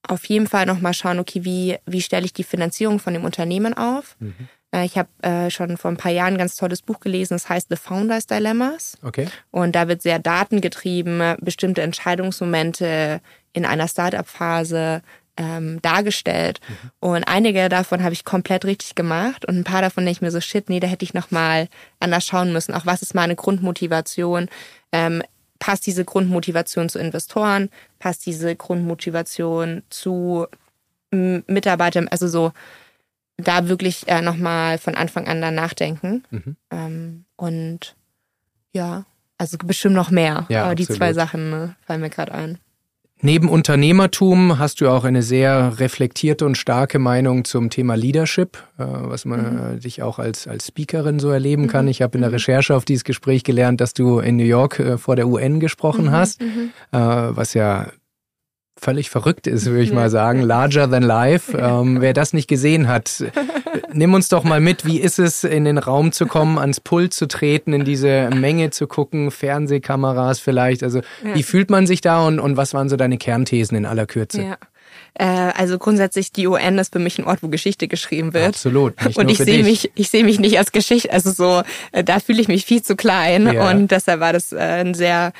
auf jeden Fall nochmal schauen, okay, wie, wie stelle ich die Finanzierung von dem Unternehmen auf? Mhm. Äh, ich habe äh, schon vor ein paar Jahren ein ganz tolles Buch gelesen, das heißt The Founders Dilemmas. Okay. Und da wird sehr datengetrieben, bestimmte Entscheidungsmomente in einer Startup-Phase ähm, dargestellt. Und einige davon habe ich komplett richtig gemacht und ein paar davon denke ich mir so, shit, nee, da hätte ich nochmal anders schauen müssen. Auch was ist meine Grundmotivation? Ähm, passt diese Grundmotivation zu Investoren? Passt diese Grundmotivation zu Mitarbeitern? Also so da wirklich äh, nochmal von Anfang an dann nachdenken. Mhm. Ähm, und ja, also bestimmt noch mehr. Ja, Aber die absolut. zwei Sachen ne, fallen mir gerade ein. Neben Unternehmertum hast du auch eine sehr reflektierte und starke Meinung zum Thema Leadership, äh, was man äh, dich auch als, als Speakerin so erleben kann. Ich habe in der Recherche auf dieses Gespräch gelernt, dass du in New York äh, vor der UN gesprochen hast, äh, was ja völlig verrückt ist, würde ich Ja. mal sagen. Larger than life. Ähm, wer das nicht gesehen hat, nimm uns doch mal mit. Wie ist es, in den Raum zu kommen, ans Pult zu treten, in diese Menge zu gucken, Fernsehkameras vielleicht? Also, wie fühlt man sich da und, und was waren so deine Kernthesen in aller Kürze? Ja. Äh, also grundsätzlich die UN ist für mich ein Ort, wo Geschichte geschrieben wird. Absolut. Nicht und ich sehe mich, ich sehe mich nicht als Geschichte, also so, äh, da fühle ich mich viel zu klein Ja. und deshalb war das äh, ein sehr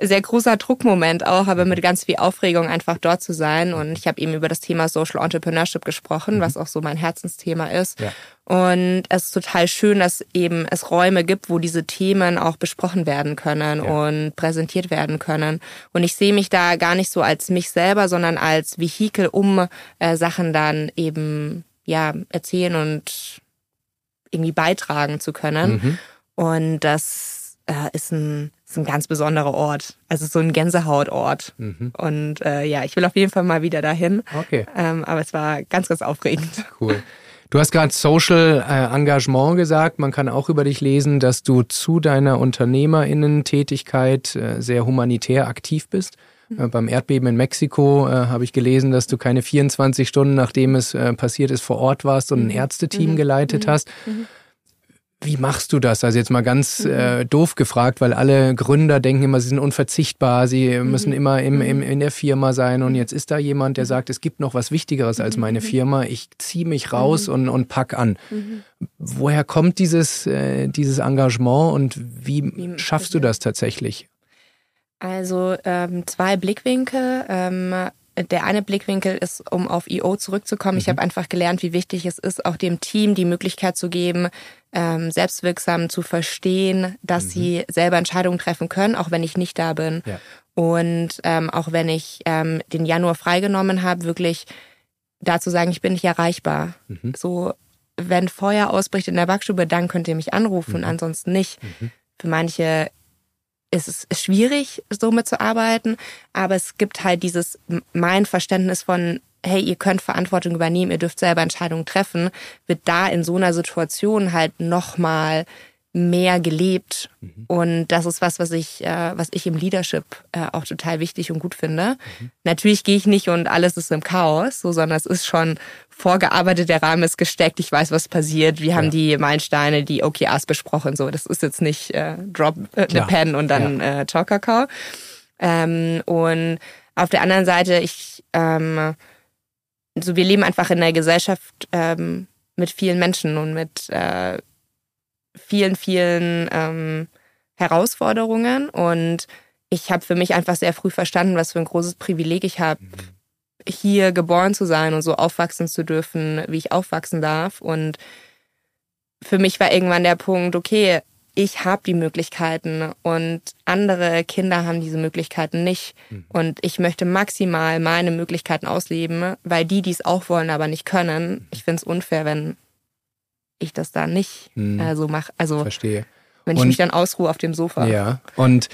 sehr großer Druckmoment auch, aber mit ganz viel Aufregung einfach dort zu sein. Und ich habe eben über das Thema Social Entrepreneurship gesprochen, mhm. was auch so mein Herzensthema ist. Ja. Und es ist total schön, dass eben es Räume gibt, wo diese Themen auch besprochen werden können ja. und präsentiert werden können. Und ich sehe mich da gar nicht so als mich selber, sondern als Vehikel, um äh, Sachen dann eben ja erzählen und irgendwie beitragen zu können. Mhm. Und das äh, ist ein ist ein ganz besonderer Ort. Also so ein Gänsehautort. Mhm. Und äh, ja, ich will auf jeden Fall mal wieder dahin. Okay. Ähm, aber es war ganz, ganz aufregend. Cool. Du hast gerade Social äh, Engagement gesagt. Man kann auch über dich lesen, dass du zu deiner Unternehmerinnen-Tätigkeit äh, sehr humanitär aktiv bist. Mhm. Beim Erdbeben in Mexiko äh, habe ich gelesen, dass du keine 24 Stunden, nachdem es äh, passiert ist, vor Ort warst und ein mhm. Ärzteteam mhm. geleitet mhm. hast. Mhm. Wie machst du das? Also jetzt mal ganz mhm. äh, doof gefragt, weil alle Gründer denken immer, sie sind unverzichtbar, sie mhm. müssen immer im, im, in der Firma sein und jetzt ist da jemand, der sagt, es gibt noch was Wichtigeres als meine mhm. Firma, ich ziehe mich raus mhm. und, und pack an. Mhm. Woher kommt dieses, äh, dieses Engagement und wie, wie schaffst du das tatsächlich? Also ähm, zwei Blickwinkel. Ähm, der eine Blickwinkel ist, um auf IO zurückzukommen. Mhm. Ich habe einfach gelernt, wie wichtig es ist, auch dem Team die Möglichkeit zu geben, ähm, selbstwirksam zu verstehen, dass mhm. sie selber Entscheidungen treffen können, auch wenn ich nicht da bin. Ja. Und ähm, auch wenn ich ähm, den Januar freigenommen habe, wirklich dazu sagen, ich bin nicht erreichbar. Mhm. So, wenn Feuer ausbricht in der Backstube, dann könnt ihr mich anrufen, mhm. ansonsten nicht. Mhm. Für manche ist es schwierig, so mitzuarbeiten, aber es gibt halt dieses, mein Verständnis von, hey, ihr könnt Verantwortung übernehmen, ihr dürft selber Entscheidungen treffen, wird da in so einer Situation halt nochmal mehr gelebt. Mhm. Und das ist was, was ich, äh, was ich im Leadership äh, auch total wichtig und gut finde. Mhm. Natürlich gehe ich nicht und alles ist im Chaos, so, sondern es ist schon vorgearbeitet, der Rahmen ist gesteckt, ich weiß, was passiert. Wir ja. haben die Meilensteine, die OKRs besprochen. So, das ist jetzt nicht äh, Drop äh, eine Pen und dann ja. äh, Ciao Kakao. Ähm, und auf der anderen Seite, ich ähm, so wir leben einfach in einer Gesellschaft ähm, mit vielen Menschen und mit äh, vielen, vielen ähm, Herausforderungen. Und ich habe für mich einfach sehr früh verstanden, was für ein großes Privileg ich habe, mhm. hier geboren zu sein und so aufwachsen zu dürfen, wie ich aufwachsen darf. Und für mich war irgendwann der Punkt, okay, ich habe die Möglichkeiten und andere Kinder haben diese Möglichkeiten nicht. Mhm. Und ich möchte maximal meine Möglichkeiten ausleben, weil die, die es auch wollen, aber nicht können. Mhm. Ich finde es unfair, wenn ich das da nicht mhm. äh, so mache. Also Verstehe. wenn ich und, mich dann ausruhe auf dem Sofa. Ja. Und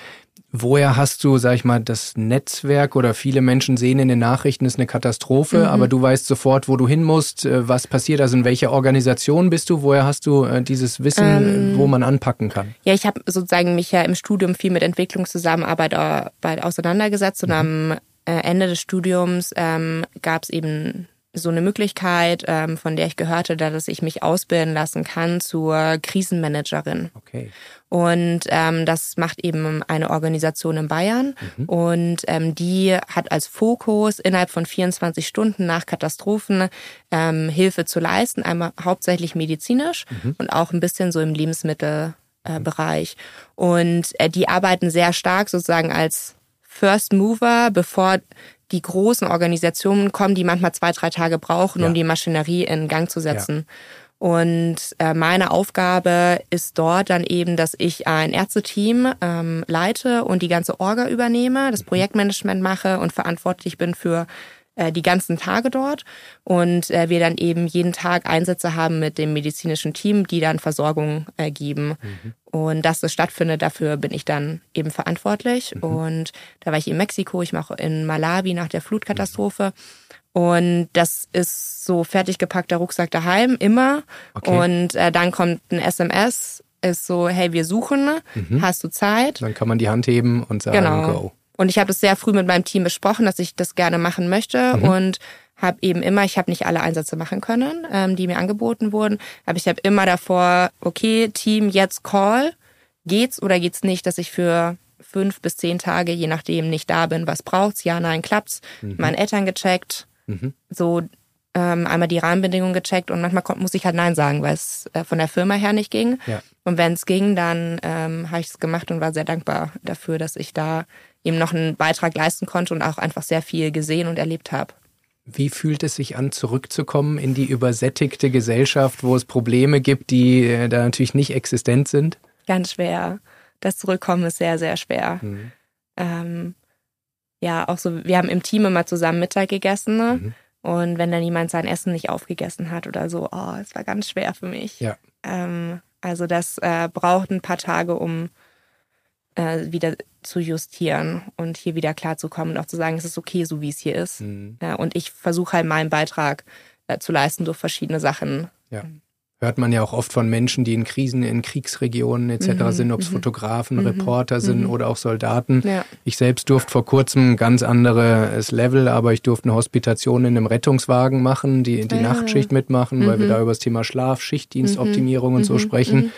Woher hast du, sag ich mal, das Netzwerk oder viele Menschen sehen in den Nachrichten, ist eine Katastrophe, mhm. aber du weißt sofort, wo du hin musst, äh, was passiert, also in welcher Organisation bist du, woher hast du äh, dieses Wissen, ähm, wo man anpacken kann? Ja, ich habe sozusagen mich ja im Studium viel mit Entwicklungszusammenarbeit äh, auseinandergesetzt und mhm. am Ende des Studiums ähm, gab es eben so eine Möglichkeit, ähm, von der ich gehörte, dass ich mich ausbilden lassen kann zur Krisenmanagerin. Okay. Und ähm, das macht eben eine Organisation in Bayern. Mhm. Und ähm, die hat als Fokus innerhalb von 24 Stunden nach Katastrophen ähm, Hilfe zu leisten, einmal hauptsächlich medizinisch mhm. und auch ein bisschen so im Lebensmittelbereich. Äh, und äh, die arbeiten sehr stark sozusagen als First Mover, bevor die großen Organisationen kommen, die manchmal zwei, drei Tage brauchen, ja. um die Maschinerie in Gang zu setzen. Ja. Und äh, meine Aufgabe ist dort dann eben, dass ich ein Ärzteteam ähm, leite und die ganze Orga übernehme, das mhm. Projektmanagement mache und verantwortlich bin für äh, die ganzen Tage dort und äh, wir dann eben jeden Tag Einsätze haben mit dem medizinischen Team, die dann Versorgung äh, geben. Mhm. Und dass das stattfindet, dafür bin ich dann eben verantwortlich. Mhm. Und da war ich in Mexiko, ich mache in Malawi nach der Flutkatastrophe. Und das ist so fertig gepackter Rucksack daheim, immer. Okay. Und äh, dann kommt ein SMS, ist so, hey, wir suchen, mhm. hast du Zeit? Dann kann man die Hand heben und sagen, genau. go. Und ich habe das sehr früh mit meinem Team besprochen, dass ich das gerne machen möchte mhm. und habe eben immer, ich habe nicht alle Einsätze machen können, ähm, die mir angeboten wurden, aber ich habe immer davor, okay, Team, jetzt Call, geht's oder geht's nicht, dass ich für fünf bis zehn Tage, je nachdem, nicht da bin. Was braucht's? Ja, nein, klappt's. Mhm. Meinen Eltern gecheckt, mhm. so ähm, einmal die Rahmenbedingungen gecheckt und manchmal muss ich halt Nein sagen, weil es äh, von der Firma her nicht ging. Ja. Und wenn es ging, dann ähm, habe ich es gemacht und war sehr dankbar dafür, dass ich da eben noch einen Beitrag leisten konnte und auch einfach sehr viel gesehen und erlebt habe. Wie fühlt es sich an, zurückzukommen in die übersättigte Gesellschaft, wo es Probleme gibt, die äh, da natürlich nicht existent sind? Ganz schwer. Das Zurückkommen ist sehr, sehr schwer. Mhm. Ähm, ja, auch so, wir haben im Team immer zusammen Mittag gegessen. Ne? Mhm. Und wenn dann jemand sein Essen nicht aufgegessen hat oder so, oh, es war ganz schwer für mich. Ja. Ähm, also das äh, braucht ein paar Tage, um äh, wieder zu justieren und hier wieder klarzukommen und auch zu sagen, es ist okay, so wie es hier ist. Mhm. Ja, und ich versuche halt meinen Beitrag äh, zu leisten durch verschiedene Sachen. Ja. Hört man ja auch oft von Menschen, die in Krisen, in Kriegsregionen etc. Mhm. sind, ob es mhm. Fotografen, mhm. Reporter sind mhm. oder auch Soldaten. Ja. Ich selbst durfte vor kurzem ein ganz anderes Level, aber ich durfte eine Hospitation in einem Rettungswagen machen, die, die ja. Nachtschicht mitmachen, weil wir mhm. da über das Thema Schlaf, Schichtdienstoptimierung und so sprechen.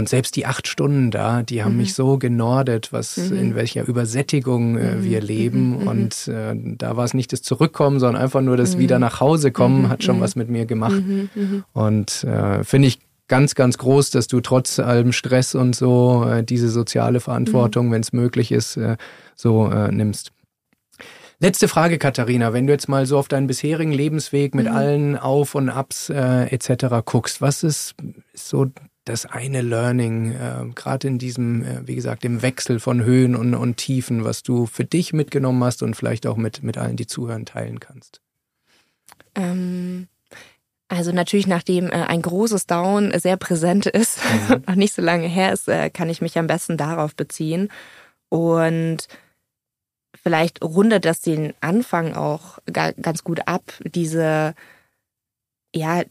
Und selbst die acht Stunden da, die haben mhm. mich so genordet, was mhm. in welcher Übersättigung äh, mhm. wir leben. Mhm. Und äh, da war es nicht das Zurückkommen, sondern einfach nur das Wieder nach Hause kommen, hat schon was mit mir gemacht. Und äh, finde ich ganz, ganz groß, dass du trotz allem Stress und so äh, diese soziale Verantwortung, wenn es möglich ist, äh, so äh, nimmst. Letzte Frage, Katharina. Wenn du jetzt mal so auf deinen bisherigen Lebensweg mit mhm. allen Auf und Abs äh, etc. guckst, was ist so das eine Learning, äh, gerade in diesem, äh, wie gesagt, im Wechsel von Höhen und, und Tiefen, was du für dich mitgenommen hast und vielleicht auch mit, mit allen, die zuhören, teilen kannst? Ähm, also natürlich, nachdem äh, ein großes Down sehr präsent ist, mhm. noch nicht so lange her ist, äh, kann ich mich am besten darauf beziehen. Und vielleicht rundet das den Anfang auch ganz gut ab, diese, ja,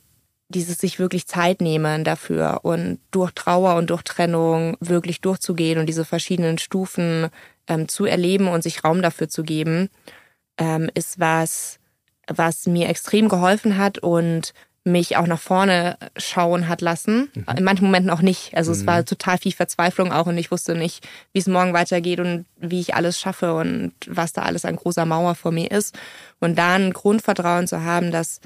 dieses sich wirklich Zeit nehmen dafür und durch Trauer und durch Trennung wirklich durchzugehen und diese verschiedenen Stufen ähm, zu erleben und sich Raum dafür zu geben, ähm, ist was, was mir extrem geholfen hat und mich auch nach vorne schauen hat lassen. Mhm. In manchen Momenten auch nicht. Also mhm. es war total viel Verzweiflung auch und ich wusste nicht, wie es morgen weitergeht und wie ich alles schaffe und was da alles an großer Mauer vor mir ist. Und da ein Grundvertrauen zu haben, dass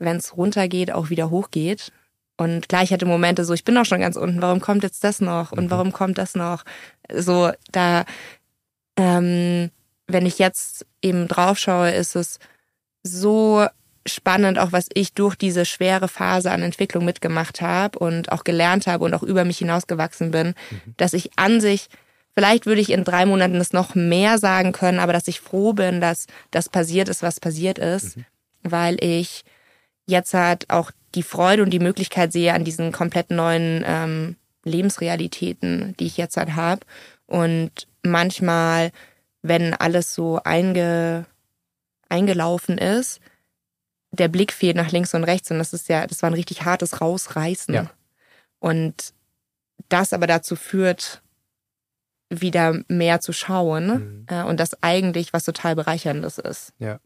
wenn es runtergeht, auch wieder hochgeht. Und gleich hatte Momente so, ich bin doch schon ganz unten, warum kommt jetzt das noch? Und mhm. warum kommt das noch? So, da, ähm, wenn ich jetzt eben drauf schaue, ist es so spannend, auch was ich durch diese schwere Phase an Entwicklung mitgemacht habe und auch gelernt habe und auch über mich hinausgewachsen bin, mhm. dass ich an sich, vielleicht würde ich in drei Monaten das noch mehr sagen können, aber dass ich froh bin, dass das passiert ist, was passiert ist, mhm. weil ich jetzt halt auch die Freude und die Möglichkeit sehe an diesen komplett neuen ähm, Lebensrealitäten, die ich jetzt halt habe. Und manchmal, wenn alles so einge, eingelaufen ist, der Blick fehlt nach links und rechts und das ist ja, das war ein richtig hartes Rausreißen. Ja. Und das aber dazu führt, wieder mehr zu schauen mhm. äh, und das eigentlich was total bereicherndes ist. Ja.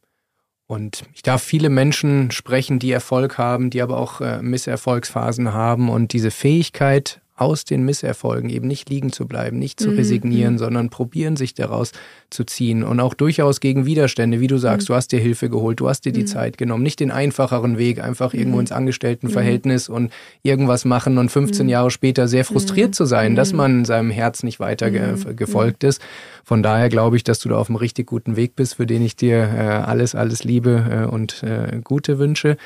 Und ich darf viele Menschen sprechen, die Erfolg haben, die aber auch äh, Misserfolgsphasen haben. Und diese Fähigkeit, aus den Misserfolgen eben nicht liegen zu bleiben, nicht zu mhm. resignieren, mhm. sondern probieren, sich daraus zu ziehen und auch durchaus gegen Widerstände, wie du sagst, mhm. du hast dir Hilfe geholt, du hast dir die mhm. Zeit genommen, nicht den einfacheren Weg, einfach irgendwo mhm. ins Angestelltenverhältnis und irgendwas machen und 15 Jahre später sehr frustriert zu sein, dass man seinem Herz nicht weiter ge gefolgt ist. Von daher glaube ich, dass du da auf einem richtig guten Weg bist, für den ich dir äh, alles, alles Liebe äh, und äh, Gute wünsche.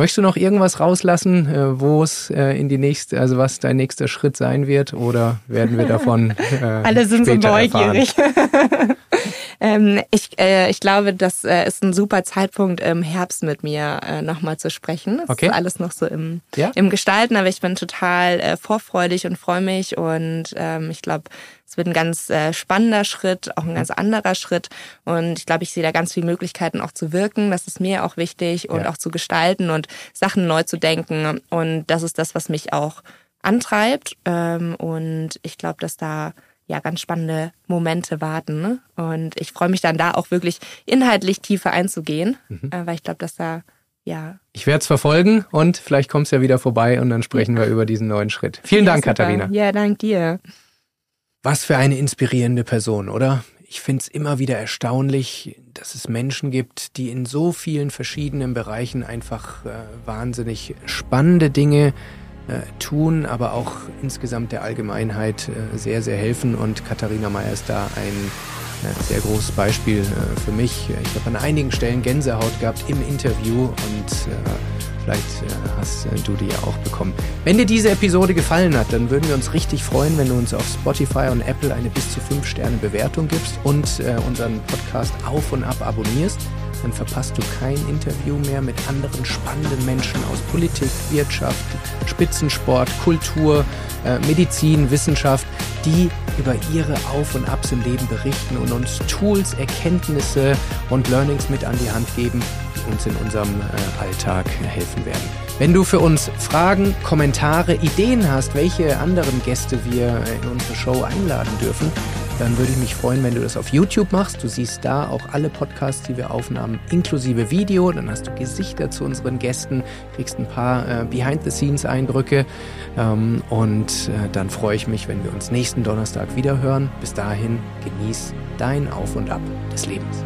Möchtest du noch irgendwas rauslassen, äh, wo es äh, in die nächste, also was dein nächster Schritt sein wird, oder werden wir davon äh, Alle sind so neugierig. ähm, ich, äh, ich glaube, das äh, ist ein super Zeitpunkt im Herbst mit mir äh, nochmal zu sprechen. Das okay. ist alles noch so im, ja? im Gestalten, aber ich bin total äh, vorfreudig und freue mich und ähm, ich glaube, es wird ein ganz äh, spannender Schritt, auch ein ganz anderer Schritt. Und ich glaube, ich sehe da ganz viele Möglichkeiten auch zu wirken. Das ist mir auch wichtig und ja. auch zu gestalten und Sachen neu zu denken. Und das ist das, was mich auch antreibt. Ähm, und ich glaube, dass da ja ganz spannende Momente warten. Ne? Und ich freue mich dann da auch wirklich inhaltlich tiefer einzugehen, mhm. äh, weil ich glaube, dass da ja. Ich werde es verfolgen und vielleicht kommst du ja wieder vorbei und dann sprechen ja. wir über diesen neuen Schritt. Vielen ja, Dank, super. Katharina. Ja, dank dir. Was für eine inspirierende Person, oder? Ich finde es immer wieder erstaunlich, dass es Menschen gibt, die in so vielen verschiedenen Bereichen einfach äh, wahnsinnig spannende Dinge äh, tun, aber auch insgesamt der Allgemeinheit äh, sehr, sehr helfen. Und Katharina Mayer ist da ein ein sehr großes Beispiel äh, für mich. Ich habe an einigen Stellen Gänsehaut gehabt im Interview und äh, vielleicht äh, hast du die ja auch bekommen. Wenn dir diese Episode gefallen hat, dann würden wir uns richtig freuen, wenn du uns auf Spotify und Apple eine bis zu 5 Sterne Bewertung gibst und unseren Podcast auf und ab abonnierst dann verpasst du kein Interview mehr mit anderen spannenden Menschen aus Politik, Wirtschaft, Spitzensport, Kultur, äh, Medizin, Wissenschaft, die über ihre Auf und Abs im Leben berichten und uns Tools, Erkenntnisse und Learnings mit an die Hand geben, die uns in unserem äh, Alltag helfen werden. Wenn du für uns Fragen, Kommentare, Ideen hast, welche anderen Gäste wir in unsere Show einladen dürfen, dann würde ich mich freuen, wenn du das auf YouTube machst. Du siehst da auch alle Podcasts, die wir aufnahmen, inklusive Video. Dann hast du Gesichter zu unseren Gästen, kriegst ein paar äh, Behind-the-Scenes-Eindrücke. Ähm, und äh, dann freue ich mich, wenn wir uns nächsten Donnerstag wieder hören. Bis dahin, genieß dein Auf und Ab des Lebens.